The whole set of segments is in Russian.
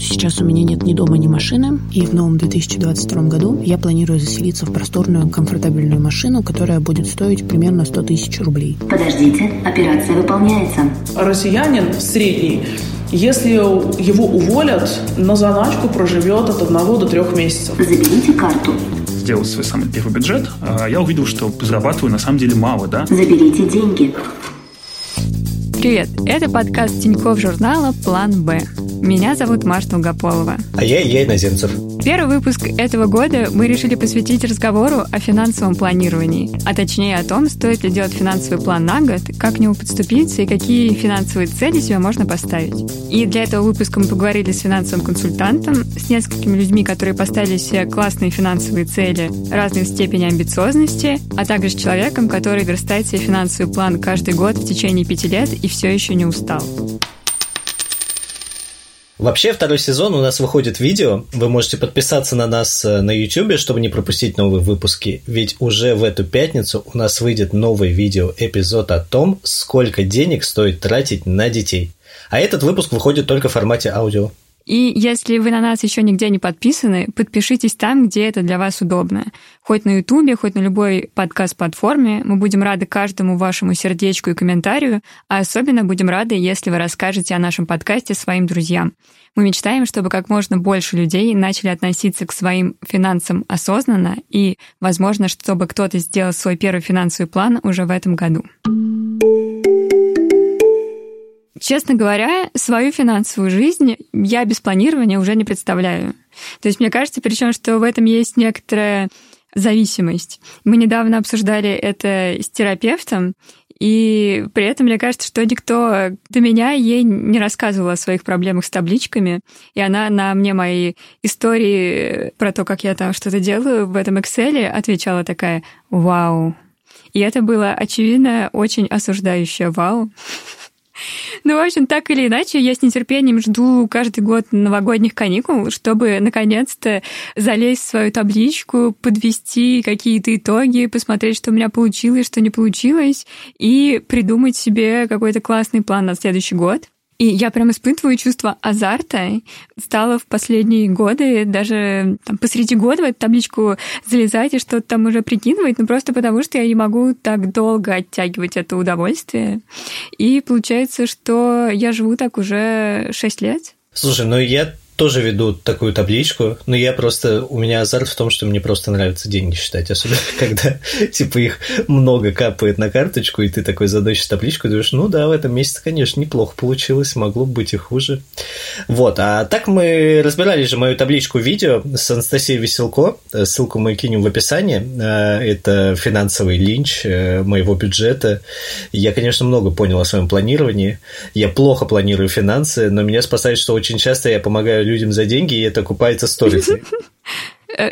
Сейчас у меня нет ни дома, ни машины, и в новом 2022 году я планирую заселиться в просторную, комфортабельную машину, которая будет стоить примерно 100 тысяч рублей. Подождите, операция выполняется. Россиянин средний если его уволят, на заначку проживет от одного до трех месяцев. Заберите карту. Сделал свой самый первый бюджет. а Я увидел, что зарабатываю на самом деле мало, да? Заберите деньги. Привет, это подкаст Тинькофф журнала «План Б». Меня зовут Маша Долгополова. А я Илья Иноземцев. Первый выпуск этого года мы решили посвятить разговору о финансовом планировании, а точнее о том, стоит ли делать финансовый план на год, как к нему подступиться и какие финансовые цели себе можно поставить. И для этого выпуска мы поговорили с финансовым консультантом, с несколькими людьми, которые поставили себе классные финансовые цели разной степени амбициозности, а также с человеком, который верстает себе финансовый план каждый год в течение пяти лет и все еще не устал. Вообще, второй сезон у нас выходит видео. Вы можете подписаться на нас э, на YouTube, чтобы не пропустить новые выпуски. Ведь уже в эту пятницу у нас выйдет новый видео-эпизод о том, сколько денег стоит тратить на детей. А этот выпуск выходит только в формате аудио. И если вы на нас еще нигде не подписаны, подпишитесь там, где это для вас удобно. Хоть на Ютубе, хоть на любой подкаст-платформе. Мы будем рады каждому вашему сердечку и комментарию, а особенно будем рады, если вы расскажете о нашем подкасте своим друзьям. Мы мечтаем, чтобы как можно больше людей начали относиться к своим финансам осознанно и, возможно, чтобы кто-то сделал свой первый финансовый план уже в этом году. Честно говоря, свою финансовую жизнь я без планирования уже не представляю. То есть мне кажется, причем, что в этом есть некоторая зависимость. Мы недавно обсуждали это с терапевтом, и при этом мне кажется, что никто до меня ей не рассказывал о своих проблемах с табличками, и она на мне мои истории про то, как я там что-то делаю в этом Excel отвечала такая «Вау». И это было, очевидно, очень осуждающее «Вау». Ну, в общем, так или иначе, я с нетерпением жду каждый год новогодних каникул, чтобы наконец-то залезть в свою табличку, подвести какие-то итоги, посмотреть, что у меня получилось, что не получилось, и придумать себе какой-то классный план на следующий год. И я прям испытываю чувство азарта. Стала в последние годы даже там, посреди года в эту табличку залезать и что-то там уже прикидывать, ну просто потому что я не могу так долго оттягивать это удовольствие. И получается, что я живу так уже 6 лет. Слушай, ну я тоже веду такую табличку, но я просто, у меня азарт в том, что мне просто нравится деньги считать, особенно когда, типа, их много капает на карточку, и ты такой задачишь табличку, и думаешь, ну да, в этом месяце, конечно, неплохо получилось, могло бы быть и хуже. Вот, а так мы разбирали же мою табличку видео с Анастасией Веселко, ссылку мы кинем в описании, это финансовый линч э, моего бюджета. Я, конечно, много понял о своем планировании, я плохо планирую финансы, но меня спасает, что очень часто я помогаю людям за деньги, и это окупается сторицей.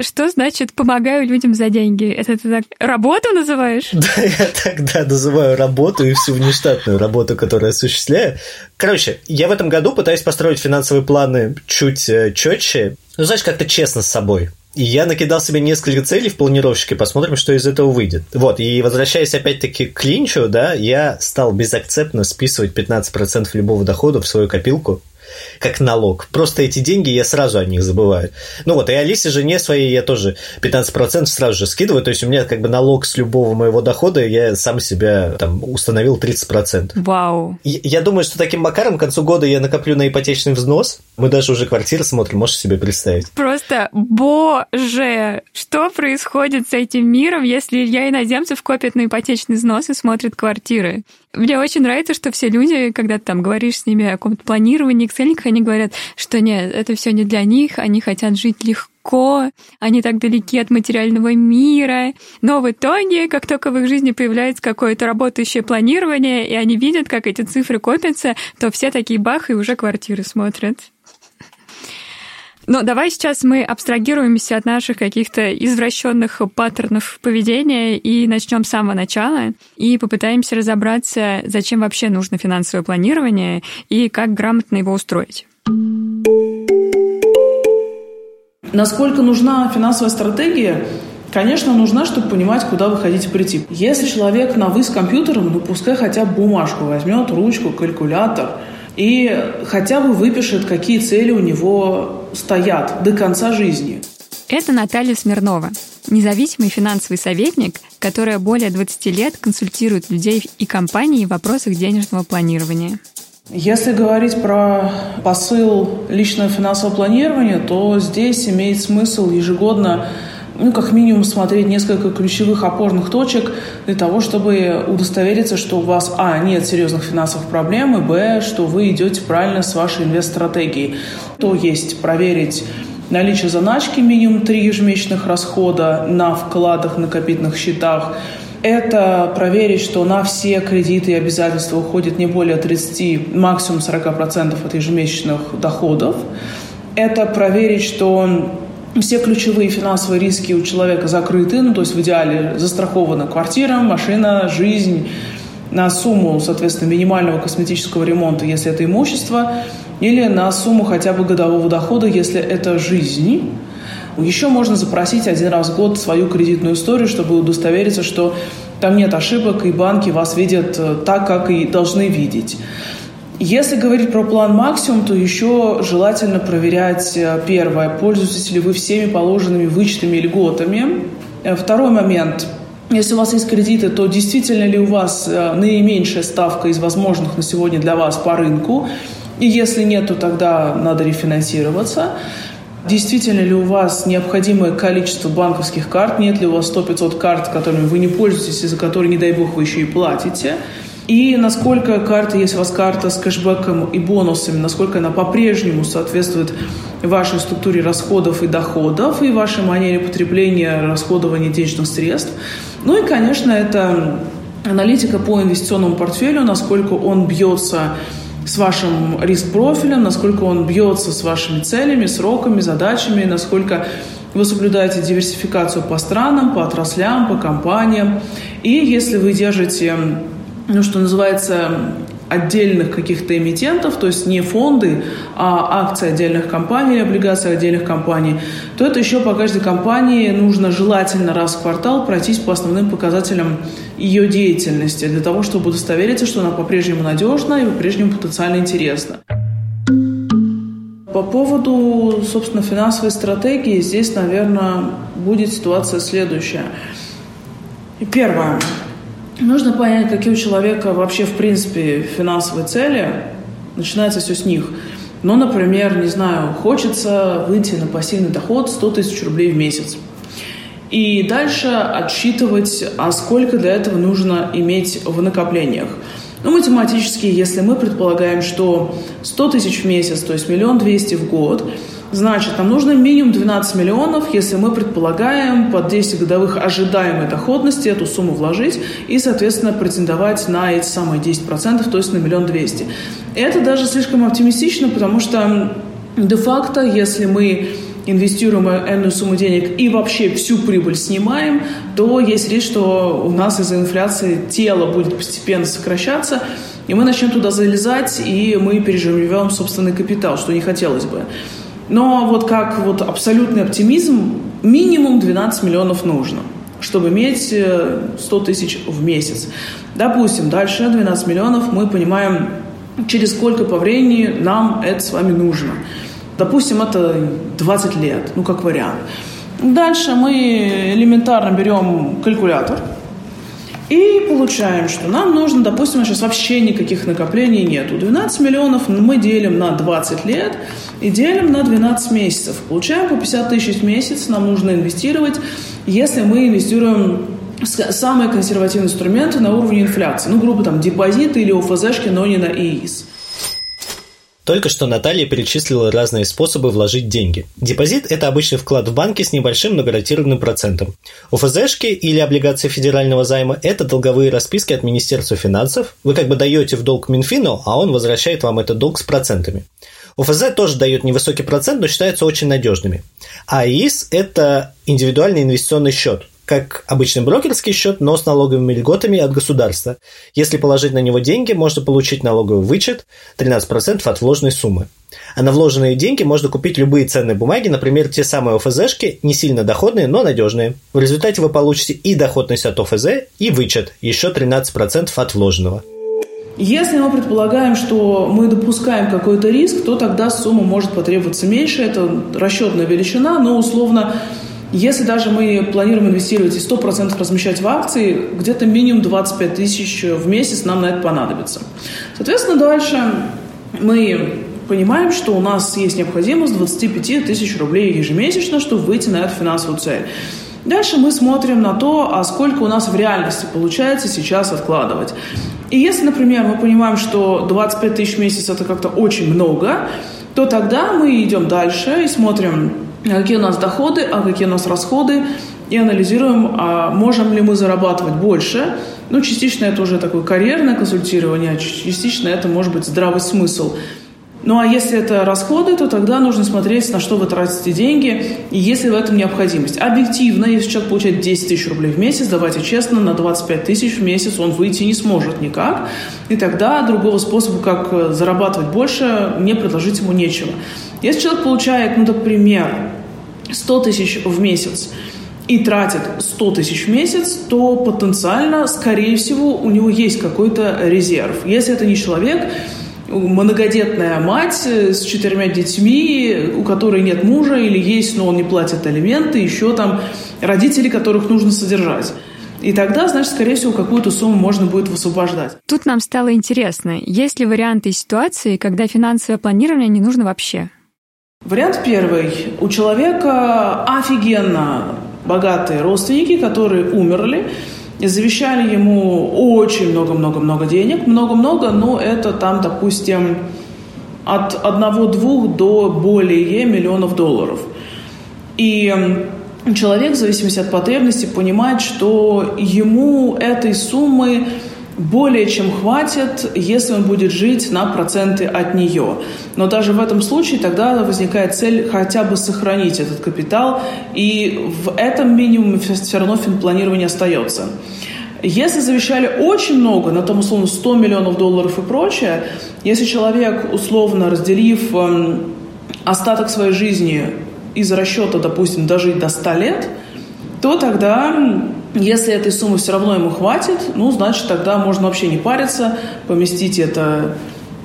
Что значит «помогаю людям за деньги»? Это ты так работу называешь? Да, я тогда называю работу и всю внештатную работу, которую осуществляю. Короче, я в этом году пытаюсь построить финансовые планы чуть э, четче, ну, знаешь, как-то честно с собой. И я накидал себе несколько целей в планировщике, посмотрим, что из этого выйдет. Вот, и возвращаясь опять-таки к клинчу, да, я стал безакцептно списывать 15% любого дохода в свою копилку, как налог. Просто эти деньги я сразу о них забываю. Ну вот, и Алисе жене своей я тоже 15% сразу же скидываю, то есть у меня как бы налог с любого моего дохода, я сам себя там установил 30%. Вау. Я, я думаю, что таким макаром к концу года я накоплю на ипотечный взнос. Мы даже уже квартиры смотрим, можешь себе представить. Просто, боже, что происходит с этим миром, если Илья Иноземцев копит на ипотечный взнос и смотрит квартиры? Мне очень нравится, что все люди, когда ты там говоришь с ними о каком-то планировании, эксельниках, они говорят, что нет, это все не для них, они хотят жить легко, они так далеки от материального мира. Но в итоге, как только в их жизни появляется какое-то работающее планирование, и они видят, как эти цифры копятся, то все такие бах и уже квартиры смотрят. Но давай сейчас мы абстрагируемся от наших каких-то извращенных паттернов поведения и начнем с самого начала и попытаемся разобраться, зачем вообще нужно финансовое планирование и как грамотно его устроить. Насколько нужна финансовая стратегия? Конечно, нужна, чтобы понимать, куда вы хотите прийти. Если человек на вы с компьютером, ну пускай хотя бы бумажку возьмет, ручку, калькулятор – и хотя бы выпишет, какие цели у него стоят до конца жизни. Это Наталья Смирнова, независимый финансовый советник, которая более 20 лет консультирует людей и компании в вопросах денежного планирования. Если говорить про посыл личного финансового планирования, то здесь имеет смысл ежегодно ну, как минимум смотреть несколько ключевых опорных точек для того, чтобы удостовериться, что у вас, а, нет серьезных финансовых проблем, и, б, что вы идете правильно с вашей инвест-стратегией. То есть проверить наличие заначки минимум три ежемесячных расхода на вкладах, накопительных счетах, это проверить, что на все кредиты и обязательства уходит не более 30, максимум 40% от ежемесячных доходов. Это проверить, что все ключевые финансовые риски у человека закрыты, ну, то есть в идеале застрахована квартира, машина, жизнь на сумму, соответственно, минимального косметического ремонта, если это имущество, или на сумму хотя бы годового дохода, если это жизнь. Еще можно запросить один раз в год свою кредитную историю, чтобы удостовериться, что там нет ошибок, и банки вас видят э, так, как и должны видеть. Если говорить про план максимум, то еще желательно проверять, э, первое, пользуетесь ли вы всеми положенными вычетами льготами. Э, второй момент, если у вас есть кредиты, то действительно ли у вас наименьшая ставка из возможных на сегодня для вас по рынку? И если нет, то тогда надо рефинансироваться. Действительно ли у вас необходимое количество банковских карт? Нет ли у вас 100-500 карт, которыми вы не пользуетесь, и за которые, не дай бог, вы еще и платите? И насколько карта, если у вас карта с кэшбэком и бонусами, насколько она по-прежнему соответствует вашей структуре расходов и доходов, и вашей манере потребления, расходования денежных средств. Ну и, конечно, это аналитика по инвестиционному портфелю, насколько он бьется с вашим риск-профилем, насколько он бьется с вашими целями, сроками, задачами, насколько вы соблюдаете диверсификацию по странам, по отраслям, по компаниям. И если вы держите, ну, что называется, отдельных каких-то эмитентов, то есть не фонды, а акции отдельных компаний, облигации отдельных компаний, то это еще по каждой компании нужно желательно раз в квартал пройтись по основным показателям ее деятельности, для того, чтобы удостовериться, что она по-прежнему надежна и по-прежнему потенциально интересна. По поводу, собственно, финансовой стратегии, здесь, наверное, будет ситуация следующая. Первое. Нужно понять, какие у человека вообще, в принципе, финансовые цели. Начинается все с них. Ну, например, не знаю, хочется выйти на пассивный доход 100 тысяч рублей в месяц. И дальше отсчитывать, а сколько для этого нужно иметь в накоплениях. Ну, математически, если мы предполагаем, что 100 тысяч в месяц, то есть миллион двести в год, Значит, нам нужно минимум 12 миллионов, если мы предполагаем под 10 годовых ожидаемой доходности эту сумму вложить и, соответственно, претендовать на эти самые 10%, то есть на миллион двести. Это даже слишком оптимистично, потому что де-факто, если мы инвестируем энную сумму денег и вообще всю прибыль снимаем, то есть риск, что у нас из-за инфляции тело будет постепенно сокращаться, и мы начнем туда залезать, и мы переживем собственный капитал, что не хотелось бы. Но вот как вот абсолютный оптимизм, минимум 12 миллионов нужно чтобы иметь 100 э, тысяч в месяц. Допустим, дальше 12 миллионов мы понимаем, через сколько по времени нам это с вами нужно. Допустим, это 20 лет, ну, как вариант. Дальше мы элементарно берем калькулятор и получаем, что нам нужно, допустим, сейчас вообще никаких накоплений нету. 12 миллионов мы делим на 20 лет – и делим на 12 месяцев. Получаем по 50 тысяч в месяц, нам нужно инвестировать, если мы инвестируем самые консервативные инструменты на уровне инфляции. Ну, грубо там депозиты или ОФЗшки, но не на ИИС. Только что Наталья перечислила разные способы вложить деньги. Депозит – это обычный вклад в банке с небольшим, но гарантированным процентом. ОФЗшки или облигации федерального займа – это долговые расписки от Министерства финансов. Вы как бы даете в долг Минфину, а он возвращает вам этот долг с процентами. ОФЗ тоже дает невысокий процент, но считаются очень надежными. А ИИС – это индивидуальный инвестиционный счет, как обычный брокерский счет, но с налоговыми льготами от государства. Если положить на него деньги, можно получить налоговый вычет 13% от вложенной суммы. А на вложенные деньги можно купить любые ценные бумаги, например, те самые ОФЗшки, не сильно доходные, но надежные. В результате вы получите и доходность от ОФЗ, и вычет, еще 13% от вложенного. Если мы предполагаем, что мы допускаем какой-то риск, то тогда сумма может потребоваться меньше. Это расчетная величина, но условно если даже мы планируем инвестировать и 100% размещать в акции, где-то минимум 25 тысяч в месяц нам на это понадобится. Соответственно, дальше мы понимаем, что у нас есть необходимость 25 тысяч рублей ежемесячно, чтобы выйти на эту финансовую цель. Дальше мы смотрим на то, а сколько у нас в реальности получается сейчас откладывать. И если, например, мы понимаем, что 25 тысяч в месяц это как-то очень много, то тогда мы идем дальше и смотрим, какие у нас доходы, а какие у нас расходы, и анализируем, а можем ли мы зарабатывать больше. Ну, частично это уже такое карьерное консультирование, а частично это может быть здравый смысл. Ну а если это расходы, то тогда нужно смотреть, на что вы тратите деньги, и если в этом необходимость. Объективно, если человек получает 10 тысяч рублей в месяц, давайте честно, на 25 тысяч в месяц он выйти не сможет никак. И тогда другого способа, как зарабатывать больше, не предложить ему нечего. Если человек получает, ну, например, 100 тысяч в месяц и тратит 100 тысяч в месяц, то потенциально, скорее всего, у него есть какой-то резерв. Если это не человек, многодетная мать с четырьмя детьми, у которой нет мужа или есть, но он не платит алименты, еще там родители, которых нужно содержать. И тогда, значит, скорее всего, какую-то сумму можно будет высвобождать. Тут нам стало интересно, есть ли варианты ситуации, когда финансовое планирование не нужно вообще? Вариант первый. У человека офигенно богатые родственники, которые умерли, завещали ему очень много-много-много денег. Много-много, но это там, допустим, от одного-двух до более миллионов долларов. И человек, в зависимости от потребностей, понимает, что ему этой суммы более чем хватит, если он будет жить на проценты от нее. Но даже в этом случае тогда возникает цель хотя бы сохранить этот капитал, и в этом минимуме все равно финпланирование остается. Если завещали очень много, на том условно 100 миллионов долларов и прочее, если человек, условно разделив эм, остаток своей жизни из расчета, допустим, дожить до 100 лет, то тогда если этой суммы все равно ему хватит, ну, значит, тогда можно вообще не париться, поместить это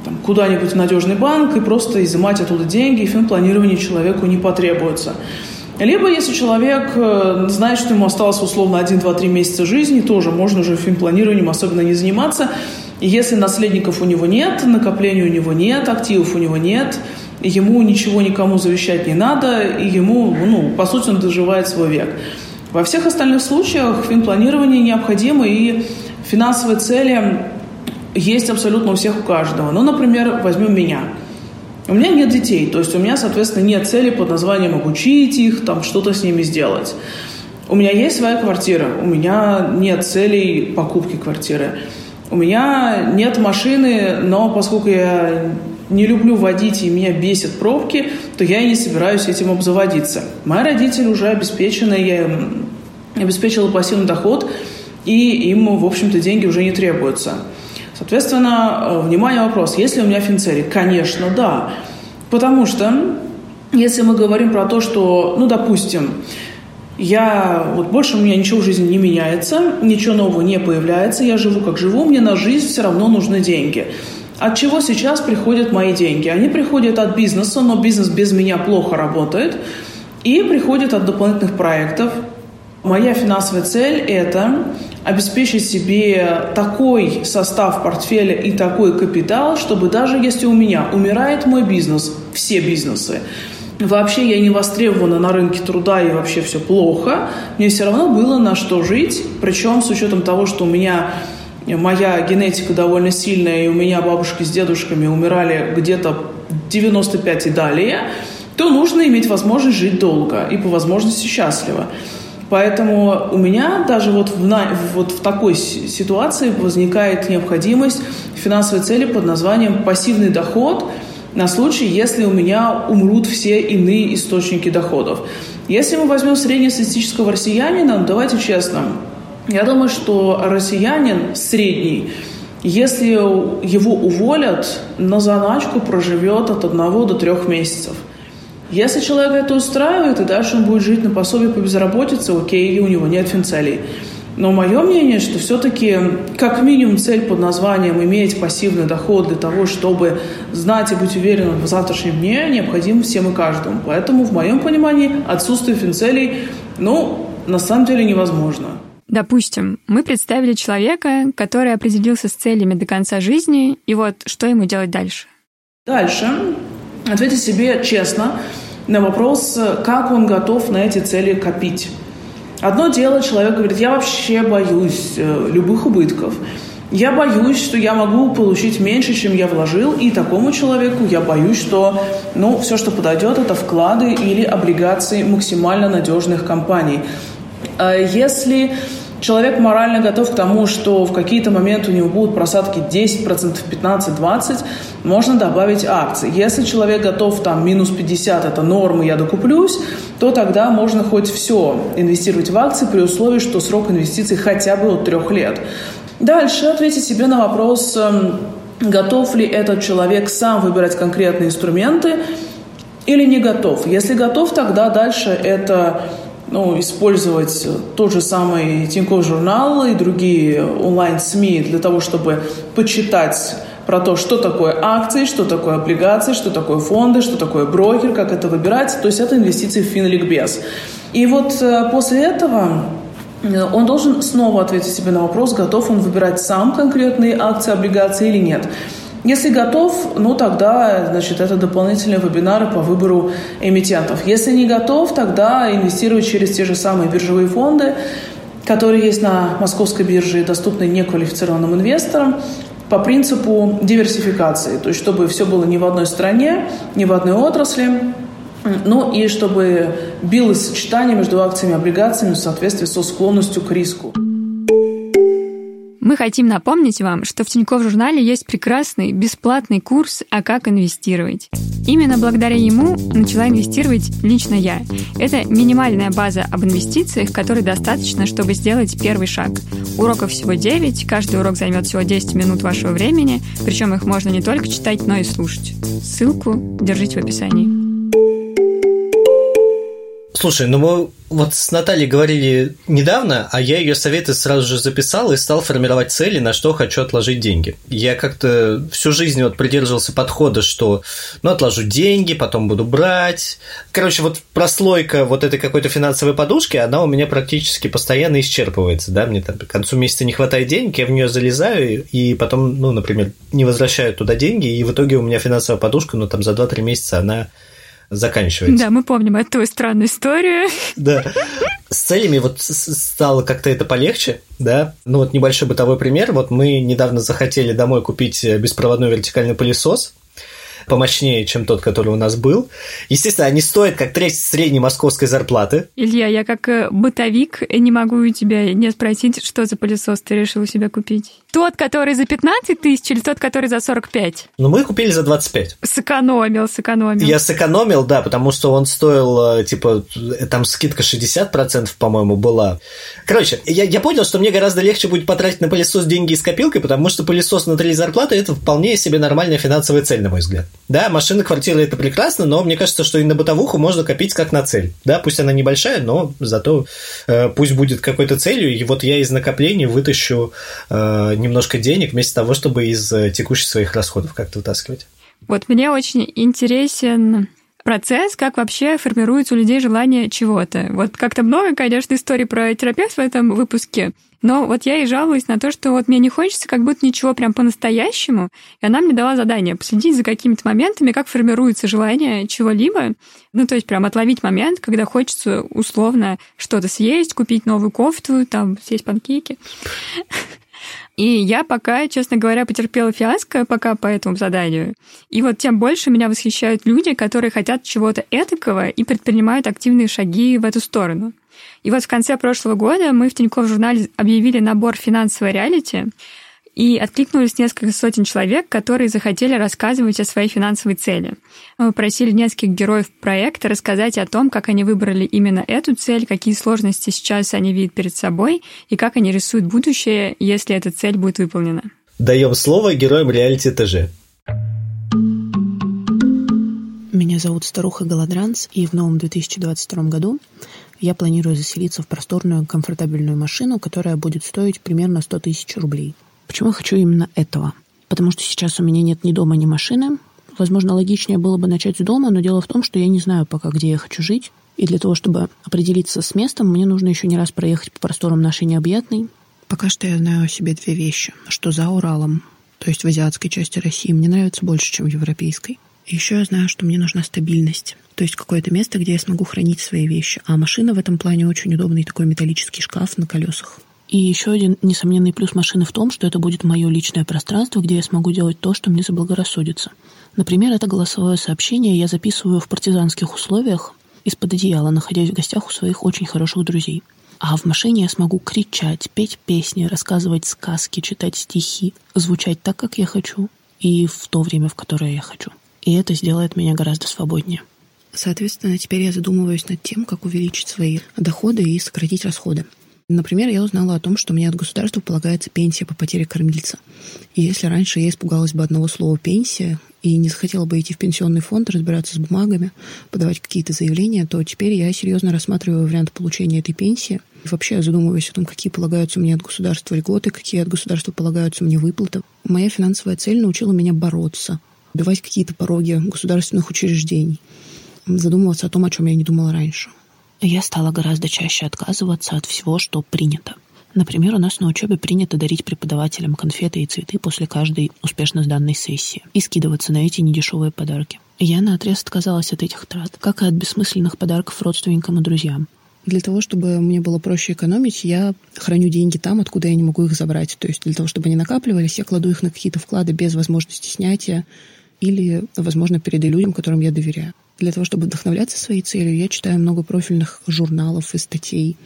там, куда-нибудь в надежный банк и просто изымать оттуда деньги, и финпланирование человеку не потребуется. Либо, если человек э, знает, что ему осталось условно 1, 2, 3 месяца жизни, тоже можно уже финпланированием особенно не заниматься. И если наследников у него нет, накоплений у него нет, активов у него нет, ему ничего никому завещать не надо, и ему, ну, по сути, он доживает свой век. Во всех остальных случаях финпланирование необходимо, и финансовые цели есть абсолютно у всех, у каждого. Ну, например, возьмем меня. У меня нет детей, то есть у меня, соответственно, нет цели под названием обучить их, там что-то с ними сделать. У меня есть своя квартира, у меня нет целей покупки квартиры. У меня нет машины, но поскольку я не люблю водить и меня бесит пробки, то я не собираюсь этим обзаводиться. Мои родители уже обеспечены, я обеспечила пассивный доход, и им, в общем-то, деньги уже не требуются. Соответственно, э, внимание, вопрос, есть ли у меня финцерий? Конечно, да. Потому что, если мы говорим про то, что, ну, допустим, я, вот больше у меня ничего в жизни не меняется, ничего нового не появляется, я живу как живу, мне на жизнь все равно нужны деньги. От чего сейчас приходят мои деньги? Они приходят от бизнеса, но бизнес без меня плохо работает, и приходят от дополнительных проектов. Моя финансовая цель – это обеспечить себе такой состав портфеля и такой капитал, чтобы даже если у меня умирает мой бизнес, все бизнесы, вообще я не востребована на рынке труда и вообще все плохо, мне все равно было на что жить, причем с учетом того, что у меня моя генетика довольно сильная, и у меня бабушки с дедушками умирали где-то 95 и далее, то нужно иметь возможность жить долго и по возможности счастливо. Поэтому у меня даже вот в, на, вот в такой ситуации возникает необходимость финансовой цели под названием пассивный доход на случай, если у меня умрут все иные источники доходов. Если мы возьмем среднестатистического россиянина, ну, давайте честно, я думаю, что россиянин средний, если его уволят, на заначку проживет от одного до трех месяцев – если человек это устраивает, и дальше он будет жить на пособие по безработице, окей, у него нет финцелей. Но мое мнение, что все-таки как минимум цель под названием иметь пассивный доход для того, чтобы знать и быть уверенным в завтрашнем дне, необходим всем и каждому. Поэтому, в моем понимании, отсутствие финцелей, ну, на самом деле невозможно. Допустим, мы представили человека, который определился с целями до конца жизни, и вот что ему делать дальше? Дальше ответьте себе честно на вопрос, как он готов на эти цели копить. Одно дело, человек говорит, я вообще боюсь э, любых убытков. Я боюсь, что я могу получить меньше, чем я вложил, и такому человеку я боюсь, что ну, все, что подойдет, это вклады или облигации максимально надежных компаний. А если человек морально готов к тому, что в какие-то моменты у него будут просадки 10%, 15%, 20%, можно добавить акции. Если человек готов там минус 50, это норма, я докуплюсь, то тогда можно хоть все инвестировать в акции при условии, что срок инвестиций хотя бы от трех лет. Дальше ответьте себе на вопрос, эм, готов ли этот человек сам выбирать конкретные инструменты или не готов. Если готов, тогда дальше это ну, использовать тот же самый Тинькофф журнал и другие онлайн-СМИ для того, чтобы почитать про то, что такое акции, что такое облигации, что такое фонды, что такое брокер, как это выбирать. То есть это инвестиции в финликбез. И вот э, после этого э, он должен снова ответить себе на вопрос, готов он выбирать сам конкретные акции, облигации или нет. Если готов, ну тогда, значит, это дополнительные вебинары по выбору эмитентов. Если не готов, тогда инвестировать через те же самые биржевые фонды, которые есть на московской бирже и доступны неквалифицированным инвесторам по принципу диверсификации. То есть, чтобы все было не в одной стране, не в одной отрасли, ну и чтобы билось сочетание между акциями и облигациями в соответствии со склонностью к риску. Мы хотим напомнить вам, что в Тинькофф журнале есть прекрасный бесплатный курс «А как инвестировать». Именно благодаря ему начала инвестировать лично я. Это минимальная база об инвестициях, которой достаточно, чтобы сделать первый шаг. Уроков всего 9, каждый урок займет всего 10 минут вашего времени, причем их можно не только читать, но и слушать. Ссылку держите в описании. Слушай, ну мы вот с Натальей говорили недавно, а я ее советы сразу же записал и стал формировать цели, на что хочу отложить деньги. Я как-то всю жизнь вот придерживался подхода, что ну отложу деньги, потом буду брать. Короче, вот прослойка вот этой какой-то финансовой подушки, она у меня практически постоянно исчерпывается, да, мне там к концу месяца не хватает денег, я в нее залезаю и потом, ну, например, не возвращаю туда деньги, и в итоге у меня финансовая подушка, ну, там за 2-3 месяца она заканчивается. Да, мы помним эту странную историю. Да. С целями вот стало как-то это полегче, да. Ну вот небольшой бытовой пример. Вот мы недавно захотели домой купить беспроводной вертикальный пылесос, помощнее, чем тот, который у нас был. Естественно, они стоят как треть средней московской зарплаты. Илья, я как э, бытовик не могу у тебя не спросить, что за пылесос ты решил у себя купить. Тот, который за 15 тысяч или тот, который за 45? Ну, мы купили за 25. Сэкономил, сэкономил. Я сэкономил, да, потому что он стоил, э, типа, там скидка 60%, по-моему, была. Короче, я, я понял, что мне гораздо легче будет потратить на пылесос деньги из копилкой, потому что пылесос на три зарплаты – это вполне себе нормальная финансовая цель, на мой взгляд. Да, машина, квартира – это прекрасно, но мне кажется, что и на бытовуху можно копить как на цель. Да, пусть она небольшая, но зато э, пусть будет какой-то целью, и вот я из накоплений вытащу э, немножко денег вместо того, чтобы из э, текущих своих расходов как-то вытаскивать. Вот мне очень интересен процесс, как вообще формируется у людей желание чего-то. Вот как-то много, конечно, историй про терапевт в этом выпуске, но вот я и жалуюсь на то, что вот мне не хочется как будто ничего прям по-настоящему, и она мне дала задание последить за какими-то моментами, как формируется желание чего-либо, ну, то есть прям отловить момент, когда хочется условно что-то съесть, купить новую кофту, там, съесть панкейки. И я пока, честно говоря, потерпела фиаско пока по этому заданию. И вот тем больше меня восхищают люди, которые хотят чего-то этакого и предпринимают активные шаги в эту сторону. И вот в конце прошлого года мы в Тинькофф журнале объявили набор финансовой реалити, и откликнулись несколько сотен человек, которые захотели рассказывать о своей финансовой цели. Мы просили нескольких героев проекта рассказать о том, как они выбрали именно эту цель, какие сложности сейчас они видят перед собой и как они рисуют будущее, если эта цель будет выполнена. Даем слово героям реалити ТЖ. Меня зовут Старуха Голодранц, и в новом 2022 году я планирую заселиться в просторную, комфортабельную машину, которая будет стоить примерно 100 тысяч рублей. Почему я хочу именно этого? Потому что сейчас у меня нет ни дома, ни машины. Возможно, логичнее было бы начать с дома, но дело в том, что я не знаю пока, где я хочу жить. И для того, чтобы определиться с местом, мне нужно еще не раз проехать по просторам нашей необъятной. Пока что я знаю о себе две вещи. Что за Уралом, то есть в азиатской части России, мне нравится больше, чем в европейской. И еще я знаю, что мне нужна стабильность. То есть какое-то место, где я смогу хранить свои вещи. А машина в этом плане очень удобный такой металлический шкаф на колесах. И еще один несомненный плюс машины в том, что это будет мое личное пространство, где я смогу делать то, что мне заблагорассудится. Например, это голосовое сообщение я записываю в партизанских условиях из-под одеяла, находясь в гостях у своих очень хороших друзей. А в машине я смогу кричать, петь песни, рассказывать сказки, читать стихи, звучать так, как я хочу, и в то время, в которое я хочу. И это сделает меня гораздо свободнее. Соответственно, теперь я задумываюсь над тем, как увеличить свои доходы и сократить расходы. Например, я узнала о том, что мне от государства полагается пенсия по потере кормильца. И если раньше я испугалась бы одного слова «пенсия» и не захотела бы идти в пенсионный фонд, разбираться с бумагами, подавать какие-то заявления, то теперь я серьезно рассматриваю вариант получения этой пенсии. И вообще задумываюсь о том, какие полагаются мне от государства льготы, какие от государства полагаются мне выплаты. Моя финансовая цель научила меня бороться, убивать какие-то пороги государственных учреждений, задумываться о том, о чем я не думала раньше. Я стала гораздо чаще отказываться от всего, что принято. Например, у нас на учебе принято дарить преподавателям конфеты и цветы после каждой успешно сданной сессии и скидываться на эти недешевые подарки. Я наотрез отказалась от этих трат, как и от бессмысленных подарков родственникам и друзьям. Для того, чтобы мне было проще экономить, я храню деньги там, откуда я не могу их забрать. То есть для того, чтобы они накапливались, я кладу их на какие-то вклады без возможности снятия или, возможно, передаю людям, которым я доверяю. Для того, чтобы вдохновляться своей целью, я читаю много профильных журналов и статей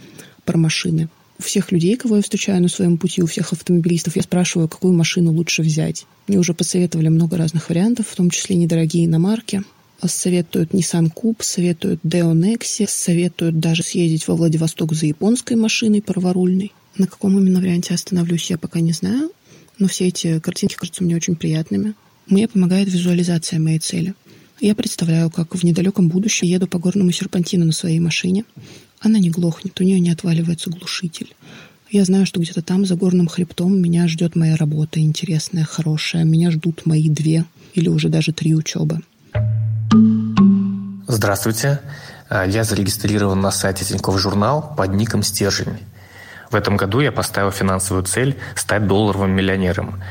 про машины. У всех людей, кого я встречаю на своем пути, у всех автомобилистов, я спрашиваю, какую машину лучше взять. Мне уже посоветовали много разных вариантов, в том числе недорогие иномарки. Советуют Nissan Coupe, советуют Deo Nexi, советуют даже съездить во Владивосток за японской машиной праворульной. На каком именно варианте остановлюсь, я пока не знаю, но все эти картинки кажутся мне очень приятными. Мне помогает визуализация моей цели. Я представляю, как в недалеком будущем еду по горному серпантину на своей машине. Она не глохнет, у нее не отваливается глушитель. Я знаю, что где-то там, за горным хребтом, меня ждет моя работа интересная, хорошая. Меня ждут мои две или уже даже три учебы. Здравствуйте. Я зарегистрирован на сайте Тинькофф Журнал под ником «Стержень». В этом году я поставил финансовую цель стать долларовым миллионером.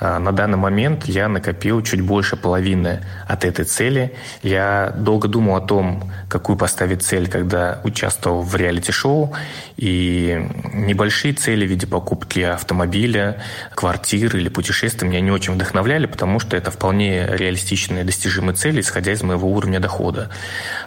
А, на данный момент я накопил чуть больше половины от этой цели. Я долго думал о том, какую поставить цель, когда участвовал в реалити-шоу. И небольшие цели в виде покупки автомобиля, квартиры или путешествия меня не очень вдохновляли, потому что это вполне реалистичные достижимые цели, исходя из моего уровня дохода.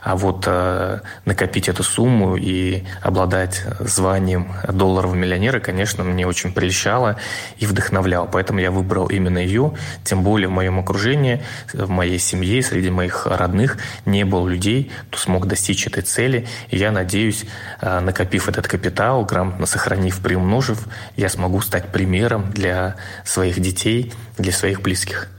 А вот э, накопить эту сумму и обладать званием долларового миллионера, конечно, мне очень прельщало и вдохновляло. Поэтому я выбрал выбрал именно ее, тем более в моем окружении, в моей семье, среди моих родных не было людей, кто смог достичь этой цели. И я надеюсь, э, накопив этот капитал, грамотно сохранив, приумножив, я смогу стать примером для своих детей, для своих близких.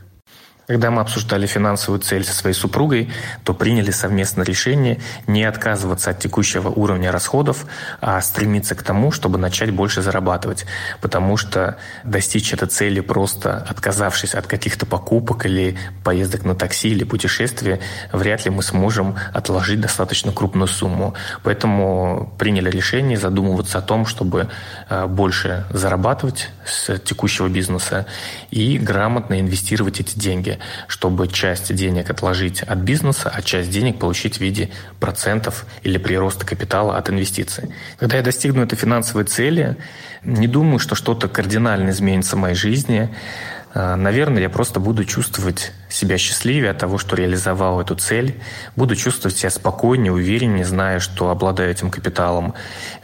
Когда мы обсуждали финансовую цель со своей супругой, то приняли совместное решение не отказываться от текущего уровня расходов, а стремиться к тому, чтобы начать больше зарабатывать. Потому что достичь этой цели просто отказавшись от каких-то покупок или поездок на такси или путешествия, вряд ли мы сможем отложить достаточно крупную сумму. Поэтому приняли решение задумываться о том, чтобы э, больше зарабатывать с текущего бизнеса и грамотно инвестировать эти деньги чтобы часть денег отложить от бизнеса, а часть денег получить в виде процентов или прироста капитала от инвестиций. Когда я достигну этой финансовой цели, не думаю, что что-то кардинально изменится в моей жизни. А, наверное, я просто буду чувствовать себя счастливее от того, что реализовал эту цель. Буду чувствовать себя спокойнее, увереннее, зная, что обладаю этим капиталом.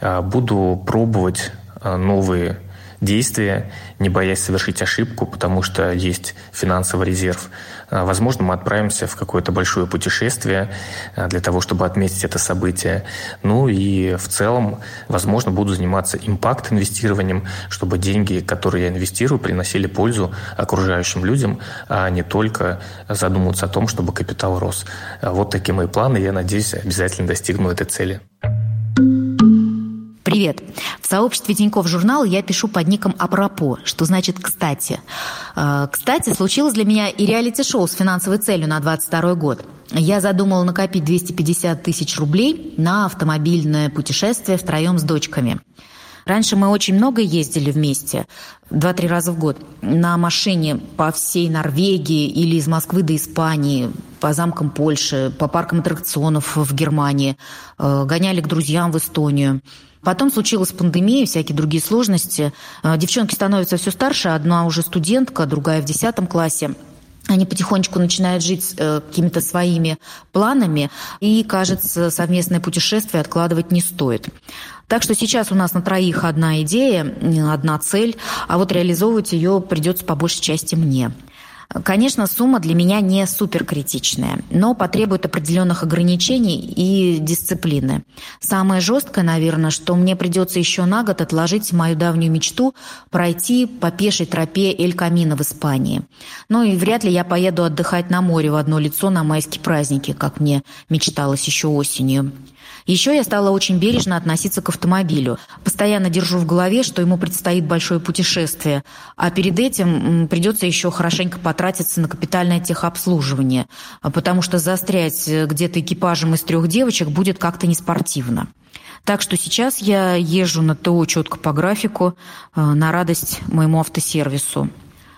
А, буду пробовать а, новые действия, не боясь совершить ошибку, потому что есть финансовый резерв. А, возможно, мы отправимся в какое-то большое путешествие а, для того, чтобы отметить это событие. Ну и в целом, возможно, буду заниматься импакт-инвестированием, чтобы деньги, которые я инвестирую, приносили пользу окружающим людям, а не только задумываться о том, чтобы капитал рос. Вот такие мои планы. Я надеюсь, обязательно достигну этой цели. Привет. В сообществе Тинькофф журнал я пишу под ником «Апропо», что значит «кстати». Э, кстати, случилось для меня и реалити-шоу с финансовой целью на 22 год. Я задумала накопить 250 тысяч рублей на автомобильное путешествие втроем с дочками. Раньше мы очень много ездили вместе, два-три раза в год, на машине по всей Норвегии или из Москвы до Испании, по замкам Польши, по паркам аттракционов в Германии, э, гоняли к друзьям в Эстонию. Потом случилась пандемия, всякие другие сложности. Э, девчонки становятся все старше, одна уже студентка, другая в десятом классе. Они потихонечку начинают жить э, какими-то своими планами, и, кажется, совместное путешествие откладывать не стоит. Так что сейчас у нас на троих одна идея, одна цель, а вот реализовывать ее придется по большей части мне. Конечно, сумма для меня не суперкритичная, но потребует определенных ограничений и дисциплины. Самое жесткое, наверное, что мне придется еще на год отложить мою давнюю мечту пройти по пешей тропе Эль Камина в Испании. Ну и вряд ли я поеду отдыхать на море в одно лицо на майские праздники, как мне мечталось еще осенью. Еще я стала очень бережно относиться к автомобилю. Постоянно держу в голове, что ему предстоит большое путешествие, а перед этим придется еще хорошенько потратиться на капитальное техобслуживание, потому что застрять э, где-то экипажем из трех девочек будет как-то неспортивно. Так что сейчас я езжу на ТО четко по графику, э, на радость моему автосервису.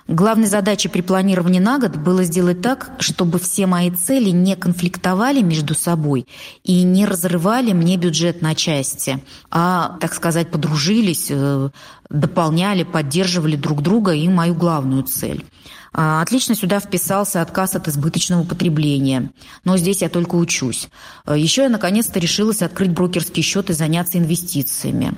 Главной задачей при планировании на год было сделать так, чтобы все мои цели не конфликтовали между собой и не разрывали мне бюджет на части, а, так сказать, подружились, э, дополняли, поддерживали друг друга и мою главную цель. А, отлично сюда вписался отказ от избыточного потребления. Но здесь я только учусь. А, Еще я наконец-то решилась открыть брокерский счет и заняться инвестициями.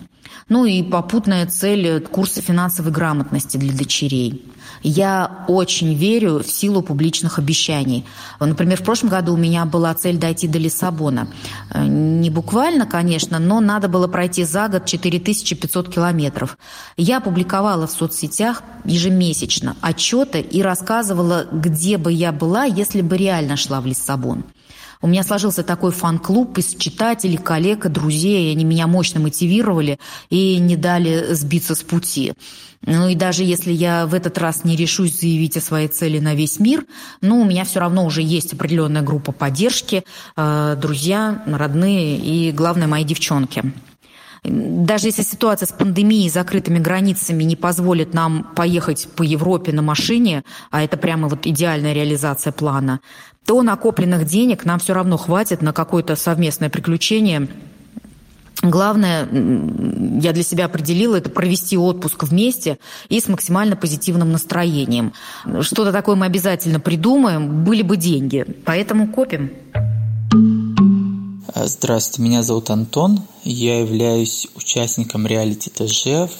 Ну и попутная цель – курсы финансовой грамотности для дочерей. Я очень верю в силу публичных обещаний. Например, в прошлом году у меня была цель дойти до Лиссабона. Э, не буквально, конечно, но надо было пройти за год 4500 километров. Я публиковала в соцсетях ежемесячно отчеты и рассказывала, где бы я была, если бы реально шла в Лиссабон. У меня сложился такой фан-клуб из читателей, коллег и друзей. Они меня мощно мотивировали и не дали сбиться с пути. Ну и даже если я в этот раз не решусь заявить о своей цели на весь мир, ну, у меня все равно уже есть определенная группа поддержки, э, друзья, родные и, главное, мои девчонки. Даже если ситуация с пандемией и закрытыми границами не позволит нам поехать по Европе на машине, а это прямо вот идеальная реализация плана, то накопленных денег нам все равно хватит на какое-то совместное приключение. Главное, я для себя определила, это провести отпуск вместе и с максимально позитивным настроением. Что-то такое мы обязательно придумаем, были бы деньги. Поэтому копим. Здравствуйте, меня зовут Антон. Я являюсь участником реалити ТЖ,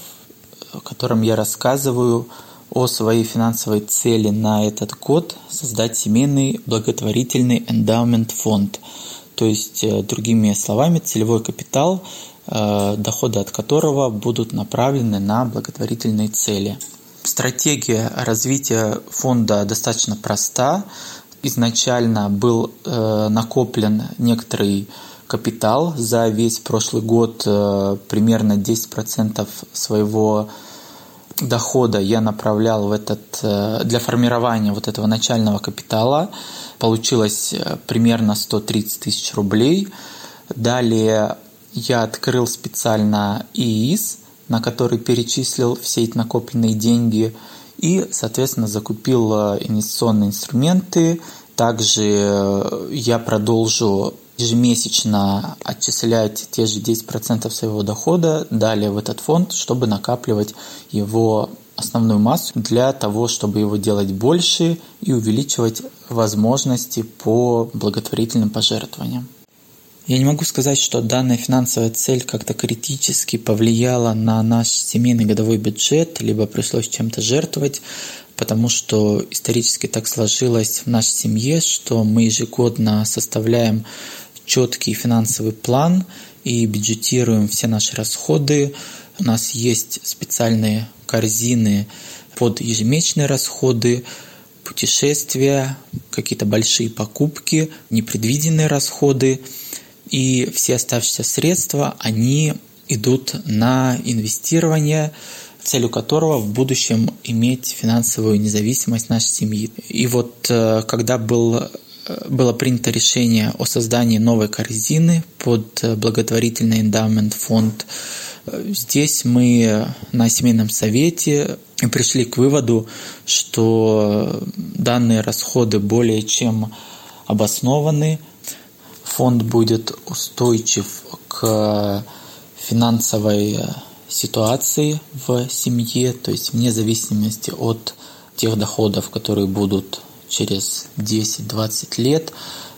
в котором я рассказываю о своей финансовой цели на этот год создать семейный благотворительный эндаумент фонд. То есть, э, другими словами, целевой капитал, э, доходы от которого будут направлены на благотворительные цели. Стратегия развития фонда достаточно проста. Изначально был э, накоплен некоторый капитал за весь прошлый год, примерно 10% своего дохода я направлял в этот, э, для формирования вот этого начального капитала. Получилось э, примерно 130 тысяч рублей. Далее я открыл специально ИИС, на который перечислил все эти накопленные деньги и, соответственно, закупил э, инвестиционные инструменты. Также я продолжу ежемесячно отчислять те же 10% своего дохода далее в этот фонд, чтобы накапливать его основную массу для того, чтобы его делать больше и увеличивать возможности по благотворительным пожертвованиям. Я не могу сказать, что данная финансовая цель как-то критически повлияла на наш семейный годовой бюджет, либо пришлось чем-то жертвовать, потому что исторически так сложилось в нашей семье, что мы ежегодно составляем четкий финансовый план и бюджетируем все наши расходы. У нас есть специальные корзины под ежемесячные расходы, путешествия, какие-то большие покупки, непредвиденные расходы. И все оставшиеся средства, они идут на инвестирование, целью которого в будущем иметь финансовую независимость нашей семьи. И вот э, когда был было принято решение о создании новой корзины под благотворительный эндамент фонд. Здесь мы на семейном совете пришли к выводу, что данные расходы более чем обоснованы. Фонд будет устойчив к финансовой ситуации в семье, то есть вне зависимости от тех доходов, которые будут через 10-20 лет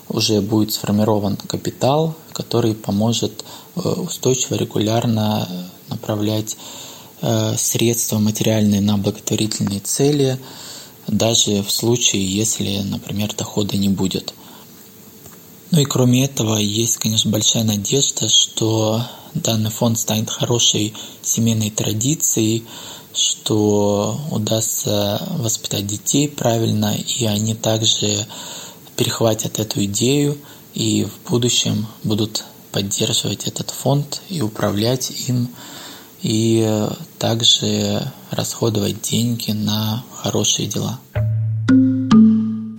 уже будет сформирован капитал, который поможет э, устойчиво, регулярно направлять э, средства материальные на благотворительные цели, даже в случае, если, например, дохода не будет. Ну и кроме этого, есть, конечно, большая надежда, что данный фонд станет хорошей семейной традицией, что удастся воспитать детей правильно, и они также перехватят эту идею и в будущем будут поддерживать этот фонд и управлять им, и также расходовать деньги на хорошие дела.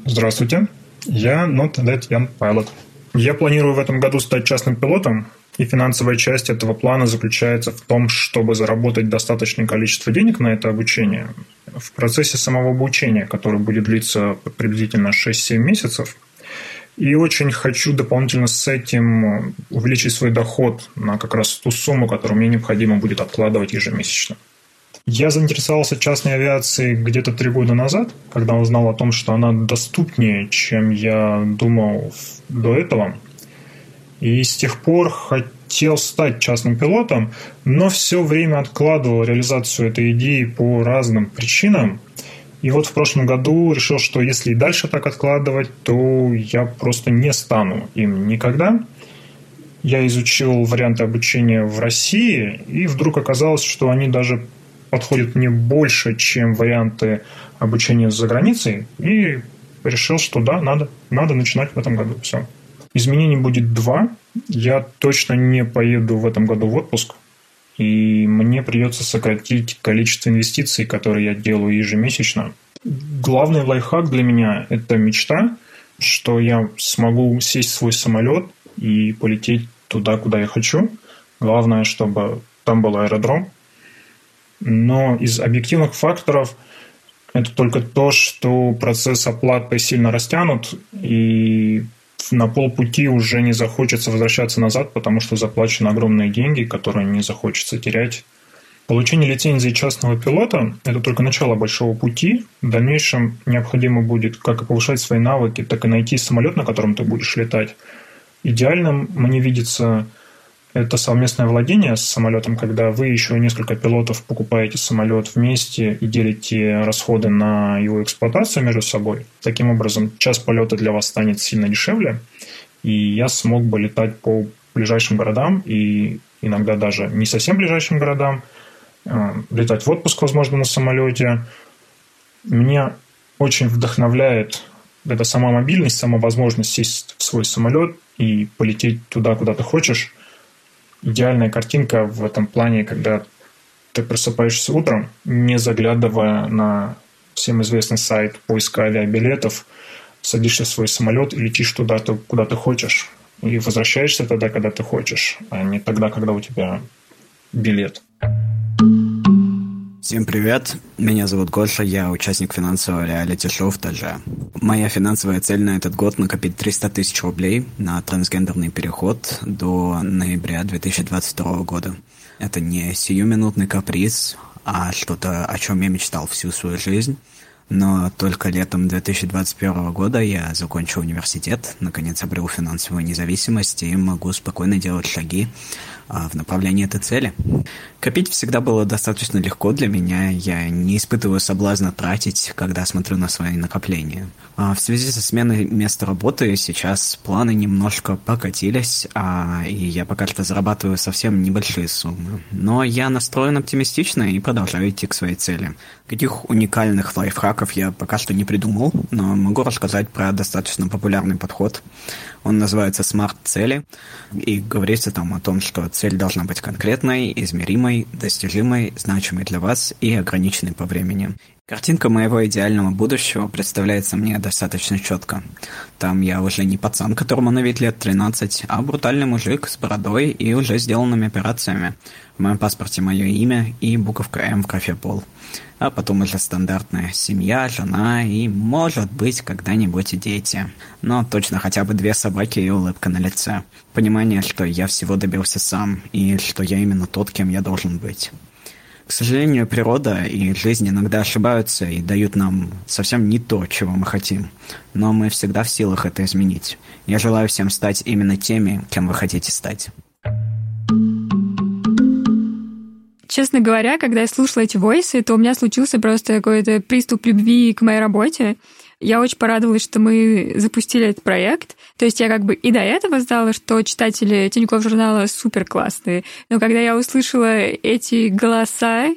Здравствуйте, я Not That Young Pilot. Я планирую в этом году стать частным пилотом, и финансовая часть этого плана заключается в том, чтобы заработать достаточное количество денег на это обучение. В процессе самого обучения, которое будет длиться приблизительно 6-7 месяцев, и очень хочу дополнительно с этим увеличить свой доход на как раз ту сумму, которую мне необходимо будет откладывать ежемесячно. Я заинтересовался частной авиацией где-то три года назад, когда узнал о том, что она доступнее, чем я думал до этого. И с тех пор хотел стать частным пилотом, но все время откладывал реализацию этой идеи по разным причинам. И вот в прошлом году решил, что если и дальше так откладывать, то я просто не стану им никогда. Я изучил варианты обучения в России, и вдруг оказалось, что они даже подходят мне больше, чем варианты обучения за границей, и решил, что да, надо, надо начинать в этом году. Все. Изменений будет два. Я точно не поеду в этом году в отпуск. И мне придется сократить количество инвестиций, которые я делаю ежемесячно. Главный лайфхак для меня – это мечта, что я смогу сесть в свой самолет и полететь туда, куда я хочу. Главное, чтобы там был аэродром. Но из объективных факторов это только то, что процесс оплаты сильно растянут, и на полпути уже не захочется возвращаться назад, потому что заплачены огромные деньги, которые не захочется терять. Получение лицензии частного пилота – это только начало большого пути. В дальнейшем необходимо будет как и повышать свои навыки, так и найти самолет, на котором ты будешь летать. Идеальным мне видится это совместное владение с самолетом, когда вы еще несколько пилотов покупаете самолет вместе и делите расходы на его эксплуатацию между собой. Таким образом, час полета для вас станет сильно дешевле, и я смог бы летать по ближайшим городам и иногда даже не совсем ближайшим городам, э, летать в отпуск, возможно, на самолете. Меня очень вдохновляет эта сама мобильность, сама возможность сесть в свой самолет и полететь туда, куда ты хочешь – идеальная картинка в этом плане, когда ты просыпаешься утром, не заглядывая на всем известный сайт поиска авиабилетов, садишься в свой самолет и летишь туда, куда ты хочешь. И возвращаешься тогда, когда ты хочешь, а не тогда, когда у тебя билет. Всем привет, меня зовут Гоша, я участник финансового реалити-шоу в ТЖ. Моя финансовая цель на этот год накопить 300 тысяч рублей на трансгендерный переход до ноября 2022 года. Это не сиюминутный каприз, а что-то, о чем я мечтал всю свою жизнь. Но только летом 2021 года я закончил университет, наконец обрел финансовую независимость и могу спокойно делать шаги а, в направлении этой цели. Копить всегда было достаточно легко для меня, я не испытываю соблазна тратить, когда смотрю на свои накопления. А в связи со сменой места работы сейчас планы немножко покатились, а, и я пока что зарабатываю совсем небольшие суммы. Но я настроен оптимистично и продолжаю идти к своей цели. Каких уникальных лайфхаков я пока что не придумал, но могу рассказать про достаточно популярный подход. Он называется «Смарт-цели» и говорится там о том, что цель должна быть конкретной, измеримой, достижимой, значимой для вас и ограниченной по времени. Картинка моего идеального будущего представляется мне достаточно четко. Там я уже не пацан, которому на вид лет 13, а брутальный мужик с бородой и уже сделанными операциями. В моем паспорте мое имя и буковка М в графе «Пол». А потом уже стандартная семья, жена и, может быть, когда-нибудь и дети. Но точно хотя бы две собаки и улыбка на лице. Понимание, что я всего добился сам, и что я именно тот, кем я должен быть. К сожалению, природа и жизнь иногда ошибаются и дают нам совсем не то, чего мы хотим. Но мы всегда в силах это изменить. Я желаю всем стать именно теми, кем вы хотите стать. Честно говоря, когда я слушала эти войсы, то у меня случился просто какой-то приступ любви к моей работе. Я очень порадовалась, что мы запустили этот проект. То есть я как бы и до этого знала, что читатели Тинькофф журнала супер классные. Но когда я услышала эти голоса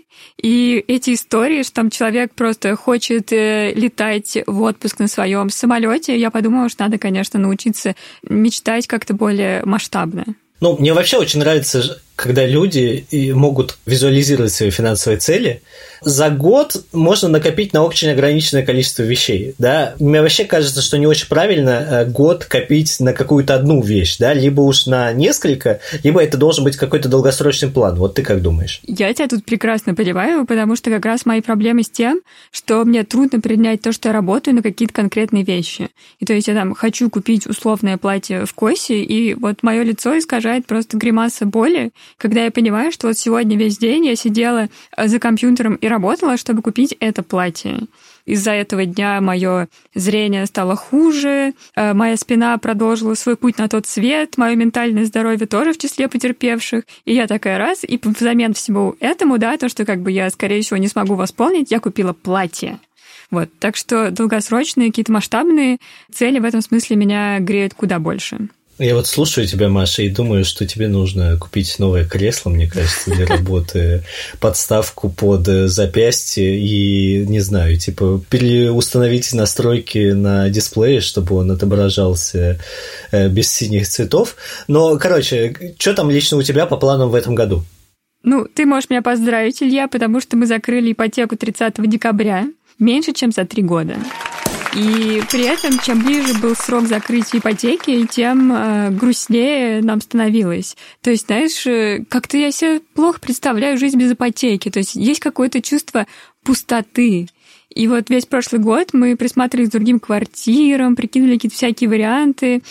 и эти истории, что там человек просто хочет э, летать в отпуск на своем самолете, я подумала, что надо, конечно, научиться мечтать как-то более масштабно. Ну, мне вообще очень нравится когда люди могут визуализировать свои финансовые цели, за год можно накопить на очень ограниченное количество вещей. Да? Мне вообще кажется, что не очень правильно э, год копить на какую-то одну вещь, да? либо уж на несколько, либо это должен быть какой-то долгосрочный план. Вот ты как думаешь? Я тебя тут прекрасно понимаю, потому что как раз мои проблемы с тем, что мне трудно принять то, что я работаю на какие-то конкретные вещи. И то есть я там хочу купить условное платье в косе, и вот мое лицо искажает просто гримаса боли, когда я понимаю, что вот сегодня весь день я сидела э, за компьютером и работала, чтобы купить это платье. Из-за этого дня мое зрение стало хуже, э, моя спина продолжила свой путь на тот свет, мое ментальное здоровье тоже в числе потерпевших. И я такая раз, и взамен всему этому, да, то, что как бы я, скорее всего, не смогу восполнить, я купила платье. Вот, так что долгосрочные, какие-то масштабные цели в этом смысле меня греют куда больше. Я вот слушаю тебя, Маша, и думаю, что тебе нужно купить новое кресло, мне кажется, для работы, подставку под запястье и, не знаю, типа переустановить настройки на дисплее, чтобы он отображался э, без синих цветов. Но, короче, что там лично у тебя по планам в этом году? Ну, ты можешь меня поздравить, Илья, потому что мы закрыли ипотеку 30 декабря, меньше, чем за три года. И при этом, чем ближе был срок закрытия ипотеки, тем э, грустнее нам становилось. То есть, знаешь, э, как-то я себе плохо представляю жизнь без ипотеки. То есть есть какое-то чувство пустоты. И вот весь прошлый год мы присматривались к другим квартирам, прикинули какие-то всякие варианты.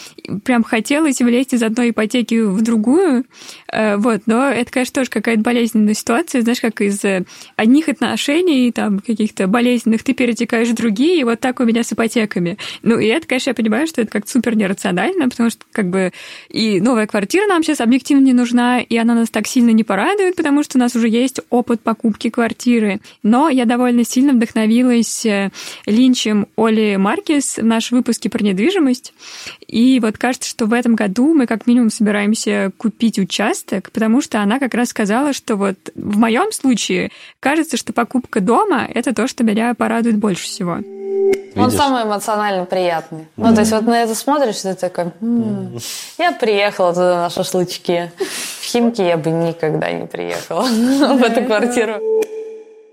Прям хотелось влезть из одной ипотеки в другую. Э, вот, но это, конечно, тоже какая-то болезненная ситуация. Знаешь, как из э, одних отношений, там, каких-то болезненных, ты перетекаешь в другие, и вот так у меня с ипотеками. Ну, и это, конечно, я понимаю, что это как-то супер нерационально, потому что, как бы, и новая квартира нам сейчас объективно не нужна, и она нас так сильно не порадует, потому что у нас уже есть опыт покупки квартиры. Но я довольно сильно вдохновилась э, Линчем Оли Маркес в нашем выпуске про недвижимость. И вот кажется, что в этом году мы как минимум собираемся купить участок, потому что она как раз сказала, что вот в моем случае кажется, что покупка дома — это то, что меня порадует больше всего. Видишь? Он самый эмоционально приятный. Mm. Ну, то есть вот на это смотришь, ты такой, м-м, я приехала туда на шашлычки. В Химки я бы никогда не приехала в эту квартиру.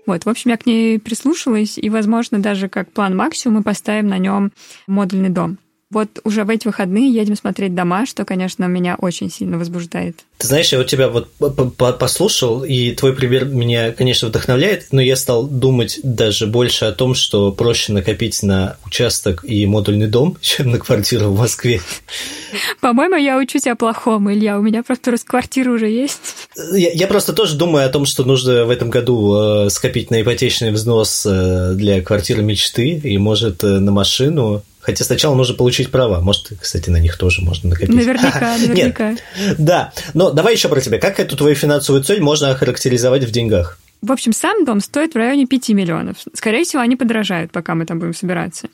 Вот, в общем, я к ней прислушалась, и, возможно, даже как план максимум мы поставим на нем модульный дом. Вот уже в эти выходные едем смотреть дома, что, конечно, меня очень сильно возбуждает. Ты знаешь, я вот тебя вот послушал, и твой пример меня, конечно, вдохновляет, но я стал думать даже больше о том, что проще накопить на участок и модульный дом, чем на квартиру в Москве. По-моему, я учу тебя плохому, Илья. У меня просто раз квартира уже есть. Я, я просто тоже думаю о том, что нужно в этом году э, скопить на ипотечный взнос э, для квартиры мечты и, может, э, на машину. Хотя сначала нужно получить права. Может, кстати, на них тоже можно накопить. Наверняка, наверняка. Нет, да. Но давай еще про тебя. Как эту твою финансовую цель можно охарактеризовать в деньгах? В общем, сам дом стоит в районе 5 миллионов. Скорее всего, они подорожают, пока мы там будем собираться.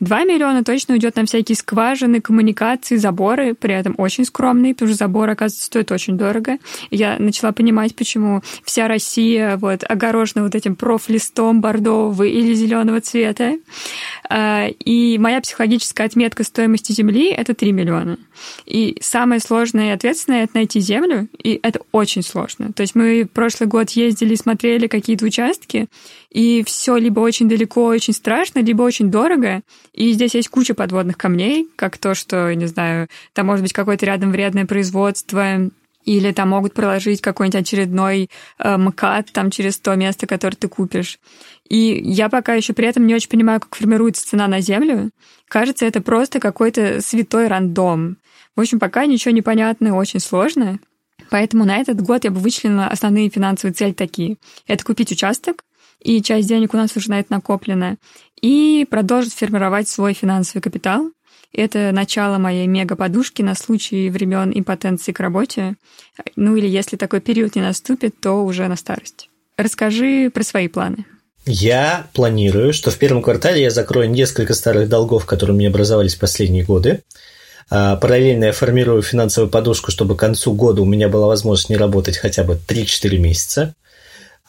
2 миллиона точно уйдет на всякие скважины, коммуникации, заборы, при этом очень скромные, потому что забор, оказывается, стоит очень дорого. И я начала понимать, почему вся Россия вот огорожена вот этим профлистом бордового или зеленого цвета. А, и моя психологическая отметка стоимости земли — это 3 миллиона. И самое сложное и ответственное — это найти землю, и это очень сложно. То есть мы прошлый год ездили, смотрели какие-то участки, и все либо очень далеко, очень страшно, либо очень дорого. И здесь есть куча подводных камней, как то, что, не знаю, там может быть какое-то рядом вредное производство, или там могут проложить какой-нибудь очередной э, МКАД там через то место, которое ты купишь. И я пока еще при этом не очень понимаю, как формируется цена на землю. Кажется, это просто какой-то святой рандом. В общем, пока ничего не понятно очень сложно. Поэтому на этот год я бы вычислила основные финансовые цели такие. Это купить участок, и часть денег у нас уже на это накоплена, и продолжить формировать свой финансовый капитал. Это начало моей мега-подушки на случай времен импотенции к работе. Ну или если такой период не наступит, то уже на старость. Расскажи про свои планы. Я планирую, что в первом квартале я закрою несколько старых долгов, которые у меня образовались в последние годы. А, параллельно я формирую финансовую подушку, чтобы к концу года у меня была возможность не работать хотя бы 3-4 месяца.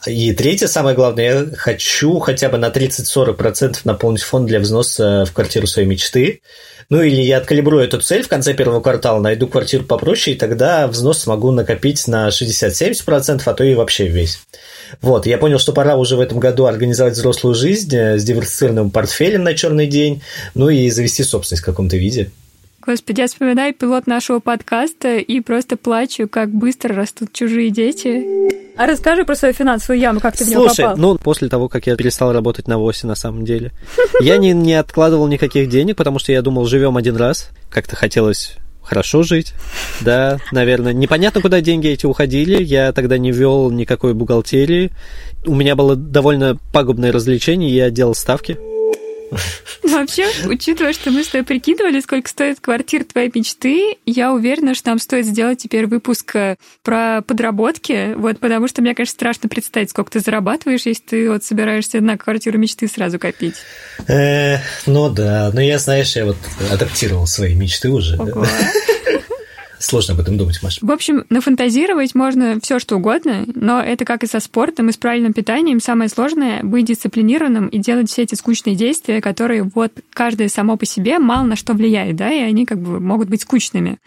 И третье, самое главное, я хочу хотя бы на 30-40% наполнить фонд для взноса в квартиру своей мечты. Ну или я откалибрую эту цель в конце первого квартала, найду квартиру попроще, и тогда взнос смогу накопить на 60-70%, а то и вообще весь. Вот, я понял, что пора уже в этом году организовать взрослую жизнь э, с диверсифицированным портфелем на черный день, ну и завести собственность в каком-то виде. Господи, я вспоминаю пилот нашего подкаста и просто плачу, как быстро растут чужие дети. А расскажи про свою финансовую яму, как ты Слушай, в нее попал. ну, после того, как я перестал работать на ВОСе, на самом деле, я не, не откладывал никаких денег, потому что я думал, живем один раз. Как-то хотелось хорошо жить, да, наверное. Непонятно, куда деньги эти уходили. Я тогда не вел никакой бухгалтерии. У меня было довольно пагубное развлечение, я делал ставки. Вообще, учитывая, что мы с тобой прикидывали, сколько стоит квартира твоей мечты, я уверена, что нам стоит сделать теперь выпуск э, про подработки, вот, потому что мне, конечно, страшно представить, сколько ты зарабатываешь, если ты вот собираешься на квартиру мечты сразу копить. Э, ну да, но я, знаешь, я вот адаптировал свои мечты уже. Ого. Сложно об этом думать, Маша. В общем, нафантазировать можно все что угодно, но это как и со спортом и с правильным питанием. Самое сложное — быть дисциплинированным и делать все эти скучные действия, которые вот каждое само по себе мало на что влияет, да, и они как бы могут быть скучными.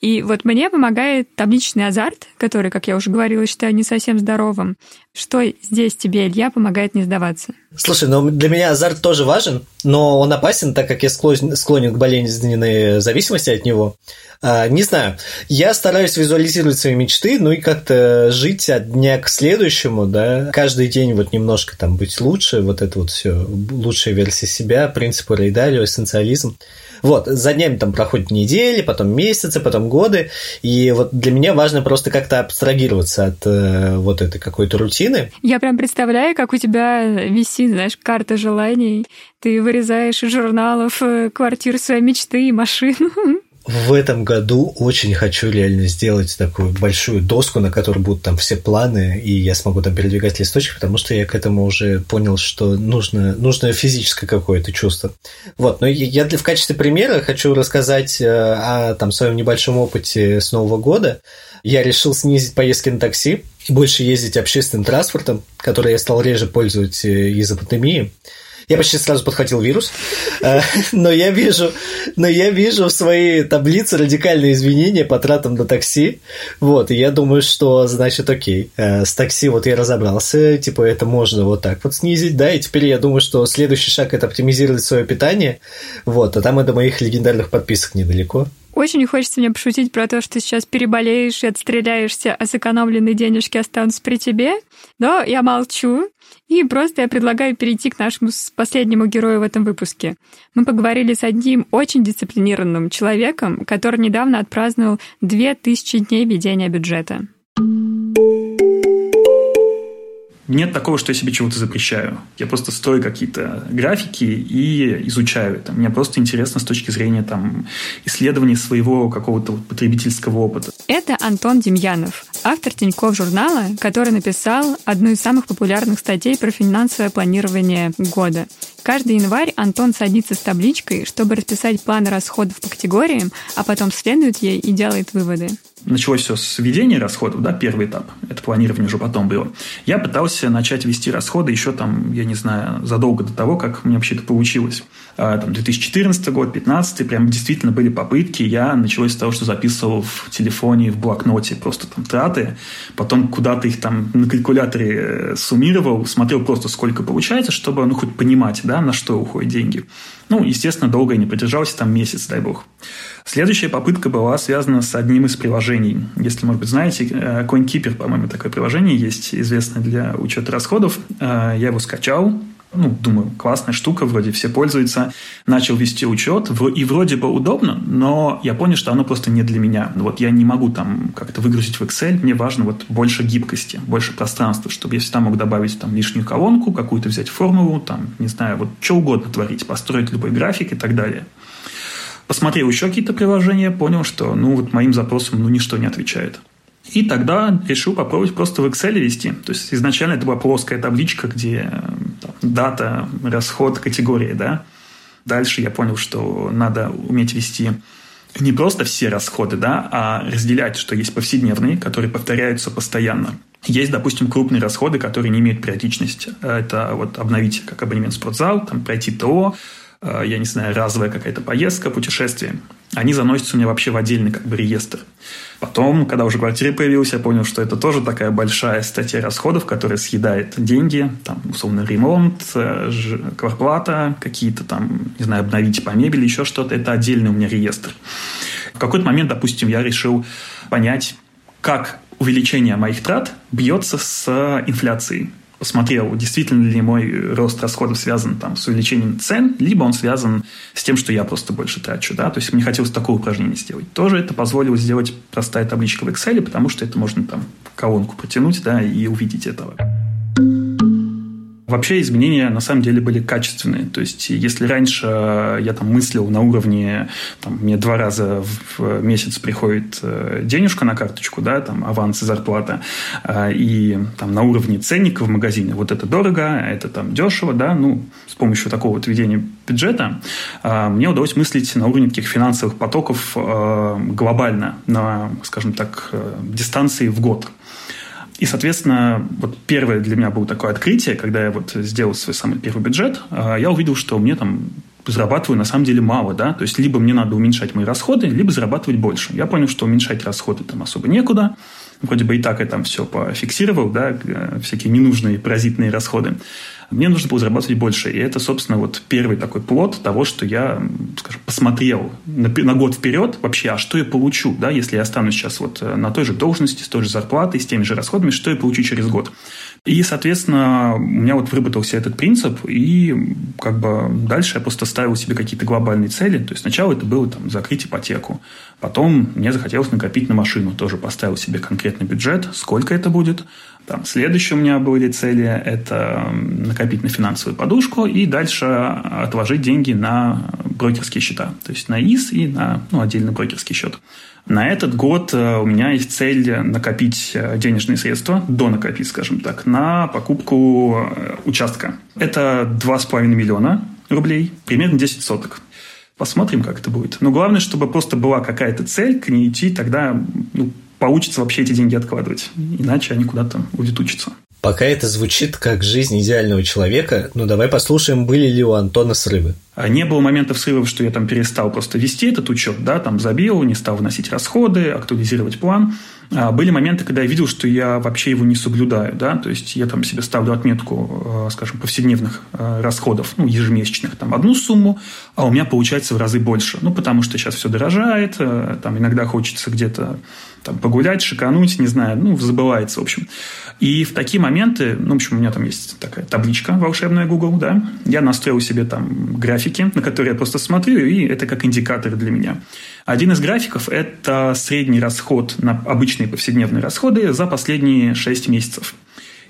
И вот мне помогает табличный азарт, который, как я уже говорила, считаю не совсем здоровым. Что здесь тебе, Илья, помогает не сдаваться? Слушай, ну для меня азарт тоже важен, но он опасен, так как я склонен, склонен к болезненной зависимости от него. А, не знаю, я стараюсь визуализировать свои мечты, ну и как-то жить от дня к следующему, да, каждый день вот немножко там быть лучше, вот это вот все, лучшая версия себя, принципы Рейдалио, эссенциализм. Вот, за днями там проходят недели, потом месяцы, потом годы, и вот для меня важно просто как-то абстрагироваться от э, вот этой какой-то рутины. Я прям представляю, как у тебя висит, знаешь, карта желаний, ты вырезаешь из журналов э, квартиру своей мечты и машину. в этом году очень хочу реально сделать такую большую доску, на которой будут там все планы, и я смогу там передвигать листочки, потому что я к этому уже понял, что нужно, нужно физическое какое-то чувство. Вот, но я для, в качестве примера хочу рассказать э, о там, своем небольшом опыте с Нового года. Я решил снизить поездки на такси, больше ездить общественным транспортом, который я стал реже пользовать э, из-за пандемии. Я почти сразу подхватил вирус, э, но я вижу, но я вижу в своей таблице радикальные изменения по тратам на такси. Вот, и я думаю, что, значит, окей, э, с такси вот я разобрался, типа это можно вот так вот снизить, да, и теперь я думаю, что следующий шаг – это оптимизировать свое питание, вот, а там и до моих легендарных подписок недалеко. Очень хочется мне пошутить про то, что сейчас переболеешь и отстреляешься, а сэкономленные денежки останутся при тебе. Но я молчу. И просто я предлагаю перейти к нашему последнему герою в этом выпуске. Мы поговорили с одним очень дисциплинированным человеком, который недавно отпраздновал 2000 дней ведения бюджета. Нет такого, что я себе чего-то запрещаю. Я просто строю какие-то графики и изучаю это. Мне просто интересно с точки зрения там, исследования своего какого-то потребительского опыта. Это Антон Демьянов, автор Тинькофф журнала, который написал одну из самых популярных статей про финансовое планирование года. Каждый январь Антон садится с табличкой, чтобы расписать планы расходов по категориям, а потом следует ей и делает выводы началось все с введения расходов, да, первый этап, это планирование уже потом было, я пытался начать вести расходы еще там, я не знаю, задолго до того, как у меня вообще это получилось. А, там 2014 год, 2015, прям действительно были попытки, я началось с того, что записывал в телефоне, в блокноте просто там траты, потом куда-то их там на калькуляторе э, суммировал, смотрел просто сколько получается, чтобы, ну, хоть понимать, да, на что уходят деньги. Ну, естественно, долго я не продержался, там месяц, дай бог. Следующая попытка была связана с одним из приложений. Если, может быть, знаете, э, CoinKeeper, по-моему, такое приложение есть, известное для учета расходов. Э, я его скачал, ну, думаю, классная штука, вроде все пользуются, начал вести учет, и вроде бы удобно, но я понял, что оно просто не для меня. Вот я не могу там как-то выгрузить в Excel, мне важно вот больше гибкости, больше пространства, чтобы я всегда мог добавить там лишнюю колонку, какую-то взять формулу, там, не знаю, вот что угодно творить, построить любой график и так далее. Посмотрел еще какие-то приложения, понял, что, ну, вот моим запросам, ну, ничто не отвечает. И тогда решил попробовать просто в Excel вести. То есть изначально это была плоская табличка, где там, дата, расход, категории, да. Дальше я понял, что надо уметь вести не просто все расходы, да, а разделять, что есть повседневные, которые повторяются постоянно. Есть, допустим, крупные расходы, которые не имеют периодичности. Это вот обновить как абонемент спортзал, там, пройти ТО, э, я не знаю, разовая какая-то поездка, путешествие. Они заносятся у меня вообще в отдельный как бы реестр. Потом, когда уже квартира появилась, я понял, что это тоже такая большая статья расходов, которая съедает деньги, там, условно, ремонт, э, квартплата, какие-то там, не знаю, обновить по мебели, еще что-то. Это отдельный у меня реестр. В какой-то момент, допустим, я решил понять, как увеличение моих трат бьется с инфляцией посмотрел, действительно ли мой рост расходов связан там, с увеличением цен, либо он связан с тем, что я просто больше трачу. Да? То есть мне хотелось такое упражнение сделать. Тоже это позволило сделать простая табличка в Excel, потому что это можно там колонку протянуть да, и увидеть этого. Вообще изменения на самом деле были качественные. То есть, если раньше я там мыслил на уровне, там, мне два раза в месяц приходит э, денежка на карточку, да, там, аванс и зарплата, э, и там на уровне ценника в магазине, вот это дорого, это там дешево, да, ну, с помощью такого вот ведения бюджета э, мне удалось мыслить на уровне таких финансовых потоков глобально, на, скажем так, дистанции в год. И, соответственно, вот первое для меня было такое открытие, когда я вот сделал свой самый первый бюджет, а, я увидел, что мне там зарабатываю на самом деле мало, да, то есть либо мне надо уменьшать мои расходы, либо зарабатывать больше. Я понял, что уменьшать расходы там особо некуда, вроде бы и так я там все пофиксировал, да, э, всякие ненужные паразитные расходы. Мне нужно было зарабатывать больше. И это, собственно, вот первый такой плод того, что я, скажем, посмотрел на, на год вперед вообще, а что я получу, да, если я останусь сейчас вот э, на той же должности, с той же зарплатой, с теми же расходами, что я получу через год. И, соответственно, у меня вот выработался этот принцип, и как бы дальше я просто ставил себе какие-то глобальные цели. То есть сначала это было там закрыть ипотеку, потом мне захотелось накопить на машину, тоже поставил себе конкретный бюджет, сколько это будет. Там, следующие у меня были цели – это накопить на финансовую подушку и дальше отложить деньги на брокерские счета. То есть на ИС и на ну, отдельный брокерский счет. На этот год э, у меня есть цель накопить э, денежные средства, до накопить, скажем так, на покупку э, участка. Это 2,5 миллиона рублей, примерно 10 соток. Посмотрим, как это будет. Но главное, чтобы просто была какая-то цель, к ней идти, тогда ну, получится вообще эти деньги откладывать. Иначе они куда-то улетучатся. Пока это звучит как жизнь идеального человека, ну давай послушаем, были ли у Антона срывы. А не было моментов срывов, что я там перестал просто вести этот учет, да, там забил, не стал вносить расходы, актуализировать план. А были моменты, когда я видел, что я вообще его не соблюдаю, да, то есть я там себе ставлю отметку, э, скажем, повседневных э, расходов, ну, ежемесячных, там, одну сумму, а у меня получается в разы больше, ну, потому что сейчас все дорожает, э, там, иногда хочется где-то там, погулять, шикануть, не знаю, ну, забывается, в общем. И в такие моменты, ну, в общем, у меня там есть такая табличка волшебная Google, да, я настроил себе там графики, на которые я просто смотрю, и это как индикатор для меня. Один из графиков – это средний расход на обычные повседневные расходы за последние 6 месяцев.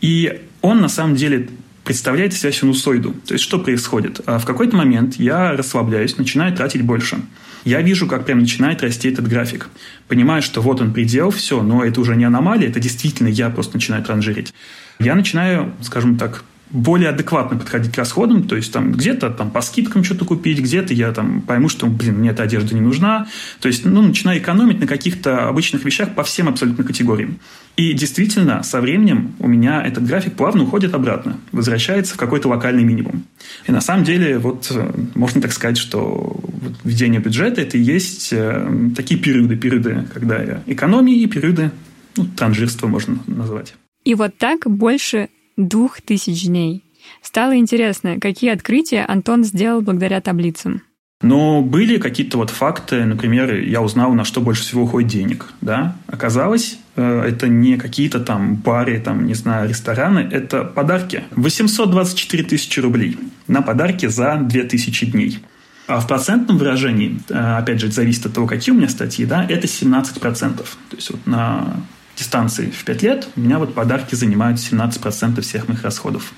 И он на самом деле представляет себя синусоиду. То есть, что происходит? А в какой-то момент я расслабляюсь, начинаю тратить больше. Я вижу, как прям начинает расти этот график. Понимаю, что вот он предел, все, но это уже не аномалия, это действительно я просто начинаю транжирить. Я начинаю, скажем так, более адекватно подходить к расходам, то есть там где-то там по скидкам что-то купить, где-то я там пойму, что, блин, мне эта одежда не нужна, то есть, ну, начинаю экономить на каких-то обычных вещах по всем абсолютно категориям. И действительно, со временем у меня этот график плавно уходит обратно, возвращается в какой-то локальный минимум. И на самом деле, вот э, можно так сказать, что введение бюджета – это и есть э, такие периоды, периоды, когда я экономии и периоды ну, транжирства можно назвать. И вот так больше двух тысяч дней. Стало интересно, какие открытия Антон сделал благодаря таблицам. Но были какие-то вот факты, например, я узнал, на что больше всего уходит денег. Да? Оказалось, э, это не какие-то там бары, там, не знаю, рестораны, это подарки. 824 тысячи рублей на подарки за 2000 дней. А в процентном выражении, э, опять же, зависит от того, какие у меня статьи, да, это 17%. То есть вот на дистанции в 5 лет, у меня вот подарки занимают 17% всех моих расходов.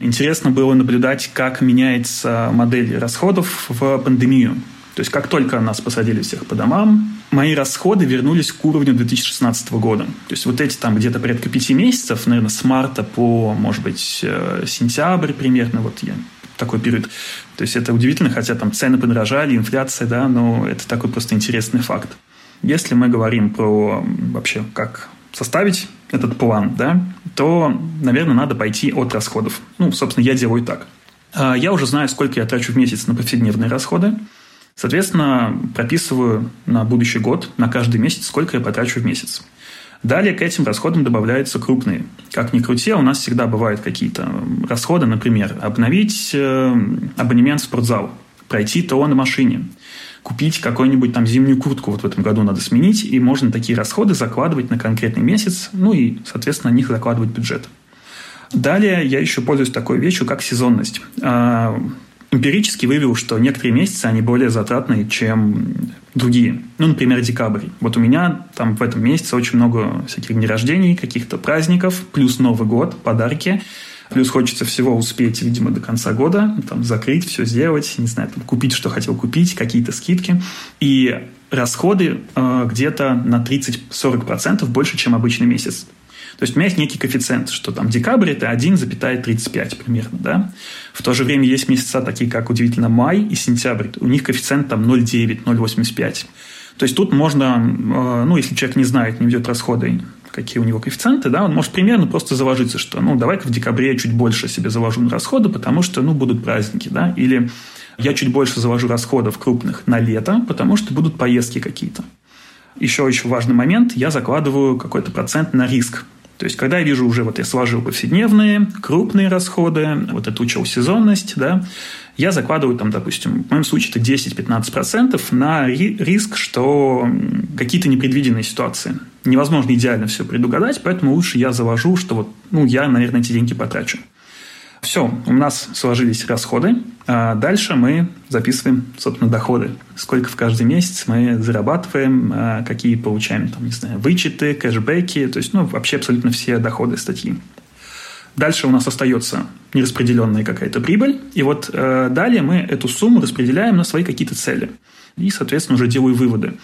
Интересно было наблюдать, как меняется модель расходов в пандемию. То есть, как только нас посадили всех по домам, мои расходы вернулись к уровню 2016 года. То есть, вот эти там где-то порядка пяти месяцев, наверное, с марта по, может быть, э, сентябрь примерно, вот я такой период. То есть, это удивительно, хотя там цены подорожали, инфляция, да, но это такой просто интересный факт. Если мы говорим про вообще, как составить этот план, да, то, наверное, надо пойти от расходов. Ну, собственно, я делаю так. А, я уже знаю, сколько я трачу в месяц на повседневные расходы. Соответственно, прописываю на будущий год, на каждый месяц, сколько я потрачу в месяц. Далее к этим расходам добавляются крупные. Как ни крути, у нас всегда бывают какие-то расходы, например, обновить э, абонемент в спортзал, пройти ТО на машине – купить какую-нибудь там зимнюю куртку вот в этом году надо сменить, и можно такие расходы закладывать на конкретный месяц, ну и, соответственно, на них закладывать бюджет. Далее я еще пользуюсь такой вещью, как сезонность. А, эмпирически выявил, что некоторые месяцы, они более затратные, чем другие. Ну, например, декабрь. Вот у меня там в этом месяце очень много всяких дней рождений, каких-то праздников, плюс Новый год, подарки – Плюс хочется всего успеть, видимо, до конца года, там, закрыть, все сделать, не знаю, там, купить, что хотел купить, какие-то скидки. И расходы э, где-то на 30-40% больше, чем обычный месяц. То есть у меня есть некий коэффициент, что там декабрь это 1,35 примерно, да. В то же время есть месяца такие, как удивительно май и сентябрь. У них коэффициент там 0,9, 0,85. То есть тут можно, э, ну, если человек не знает, не ведет расходы какие у него коэффициенты, да, он может примерно просто заложиться, что, ну, давай-ка в декабре я чуть больше себе заложу на расходы, потому что, ну, будут праздники, да, или я чуть больше заложу расходов крупных на лето, потому что будут поездки какие-то. Еще очень важный момент, я закладываю какой-то процент на риск. То есть, когда я вижу уже, вот я сложил повседневные, крупные расходы, вот эту учел сезонность, да, я закладываю там, допустим, в моем случае это 10-15% на риск, что какие-то непредвиденные ситуации. Невозможно идеально все предугадать, поэтому лучше я завожу, что вот, ну, я, наверное, эти деньги потрачу. Все, у нас сложились расходы. А дальше мы записываем, собственно, доходы. Сколько в каждый месяц мы зарабатываем, а какие получаем, там, не знаю, вычеты, кэшбэки, то есть, ну, вообще абсолютно все доходы статьи. Дальше у нас остается нераспределенная какая-то прибыль. И вот э, далее мы эту сумму распределяем на свои какие-то цели. И, соответственно, уже делаю выводы.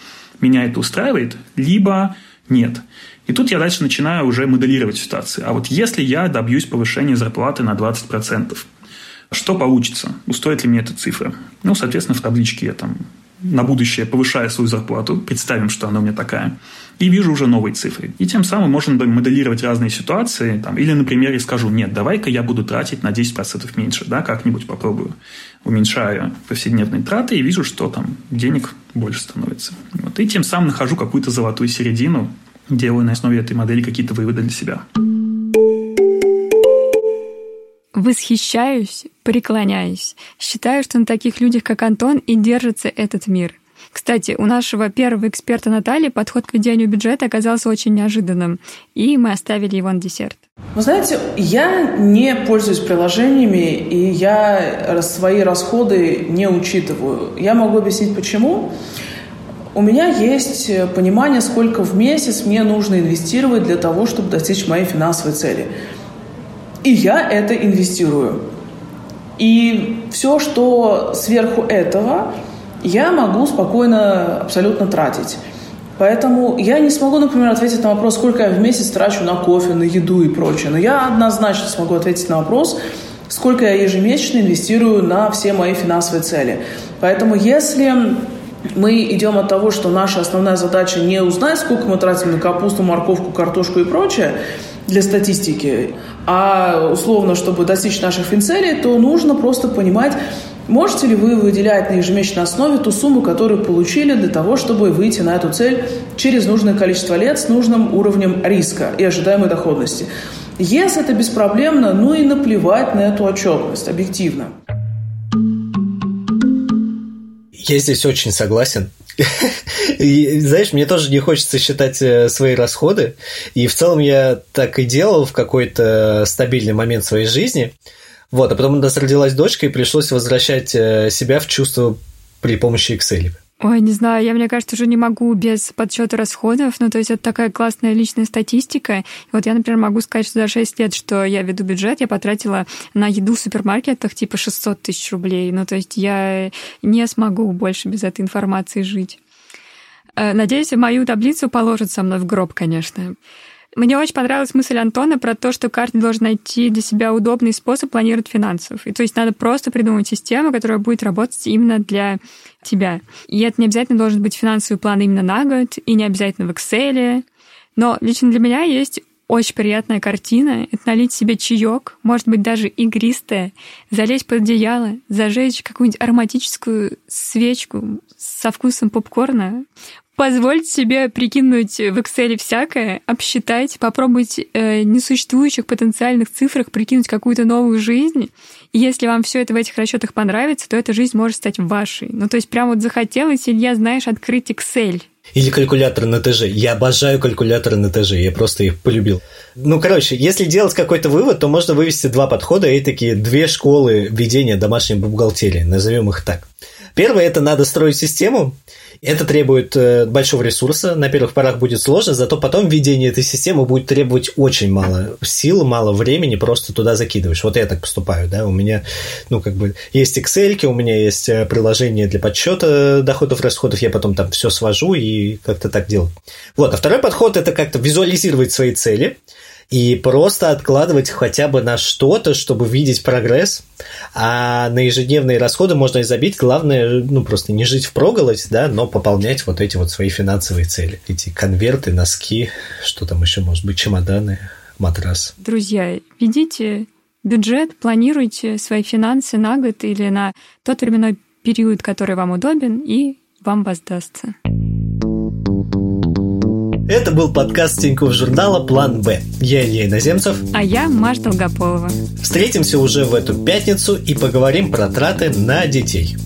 Меня это устраивает, либо нет. И тут я дальше начинаю уже моделировать ситуацию. А вот если я добьюсь повышения зарплаты на 20%, что получится? Устроит ли мне эта цифра? Ну, соответственно, в табличке я там на будущее повышаю свою зарплату, представим, что она у меня такая, и вижу уже новые цифры. И тем самым можно моделировать разные ситуации. Там, или, например, я скажу, нет, давай-ка я буду тратить на 10% меньше, да, как-нибудь попробую. Уменьшаю повседневные траты и вижу, что там денег больше становится. Вот. И тем самым нахожу какую-то золотую середину, делаю на основе этой модели какие-то выводы для себя. Восхищаюсь, преклоняюсь. Считаю, что на таких людях, как Антон, и держится этот мир. Кстати, у нашего первого эксперта Натальи подход к ведению бюджета оказался очень неожиданным, и мы оставили его на десерт. Вы знаете, я не пользуюсь приложениями, и я свои расходы не учитываю. Я могу объяснить, почему. У меня есть понимание, сколько в месяц мне нужно инвестировать для того, чтобы достичь моей финансовой цели. И я это инвестирую. И все, что сверху этого, я могу спокойно абсолютно тратить. Поэтому я не смогу, например, ответить на вопрос, сколько я в месяц трачу на кофе, на еду и прочее. Но я однозначно смогу ответить на вопрос, сколько я ежемесячно инвестирую на все мои финансовые цели. Поэтому если мы идем от того, что наша основная задача не узнать, сколько мы тратим на капусту, морковку, картошку и прочее для статистики, а условно, чтобы достичь наших финцелей, то нужно просто понимать, Можете ли вы выделять на ежемесячной основе ту сумму, которую получили для того, чтобы выйти на эту цель через нужное количество лет с нужным уровнем риска и ожидаемой доходности? Если это беспроблемно, ну и наплевать на эту отчетность, объективно. Я здесь очень согласен. И, знаешь, мне тоже не хочется считать э, свои расходы. И в целом я так и делал в какой-то стабильный момент своей жизни – вот, а потом у нас родилась дочка, и пришлось возвращать э, себя в чувство при помощи Excel. Ой, не знаю, я, мне кажется, уже не могу без подсчета расходов. Ну, то есть это такая классная личная статистика. И вот я, например, могу сказать, что за 6 лет, что я веду бюджет, я потратила на еду в супермаркетах типа 600 тысяч рублей. Ну, то есть я не смогу больше без этой информации жить. Э, надеюсь, мою таблицу положат со мной в гроб, конечно. Мне очень понравилась мысль Антона про то, что каждый должен найти для себя удобный способ планировать финансов. И то есть надо просто придумать систему, которая будет работать именно для тебя. И это не обязательно должен быть финансовый план именно на год, и не обязательно в Excel. Но лично для меня есть очень приятная картина. Это налить себе чаек, может быть, даже игристое, залезть под одеяло, зажечь какую-нибудь ароматическую свечку со вкусом попкорна, позвольте себе прикинуть в Excel всякое, обсчитать, попробовать э, несуществующих потенциальных цифрах прикинуть какую-то новую жизнь. И если вам все это в этих расчетах понравится, то эта жизнь может стать вашей. Ну, то есть прям вот захотелось, Илья, знаешь, открыть Excel. Или калькулятор на ТЖ. Я обожаю калькуляторы на ТЖ, я просто их полюбил. Ну, короче, если делать какой-то вывод, то можно вывести два подхода и такие две школы ведения домашней бухгалтерии, назовем их так. Первое – это надо строить систему, это требует э, большого ресурса, на первых порах будет сложно, зато потом введение этой системы будет требовать очень мало сил, мало времени, просто туда закидываешь. Вот я так поступаю, да, у меня, ну, как бы, есть Excel, у меня есть э, приложение для подсчета доходов, расходов, я потом там все свожу и как-то так делаю. Вот, а второй подход – это как-то визуализировать свои цели – и просто откладывать хотя бы на что-то, чтобы видеть прогресс, а на ежедневные расходы можно и забить. Главное, ну, просто не жить в проголодь, да, но пополнять вот эти вот свои финансовые цели. Эти конверты, носки, что там еще может быть, чемоданы, матрас. Друзья, ведите бюджет, планируйте свои финансы на год или на тот временной период, который вам удобен, и вам воздастся. Это был подкаст Тинькофф журнала «План Б». Я Илья Иноземцев. А я Маша Долгополова. Встретимся уже в эту пятницу и поговорим про траты на детей.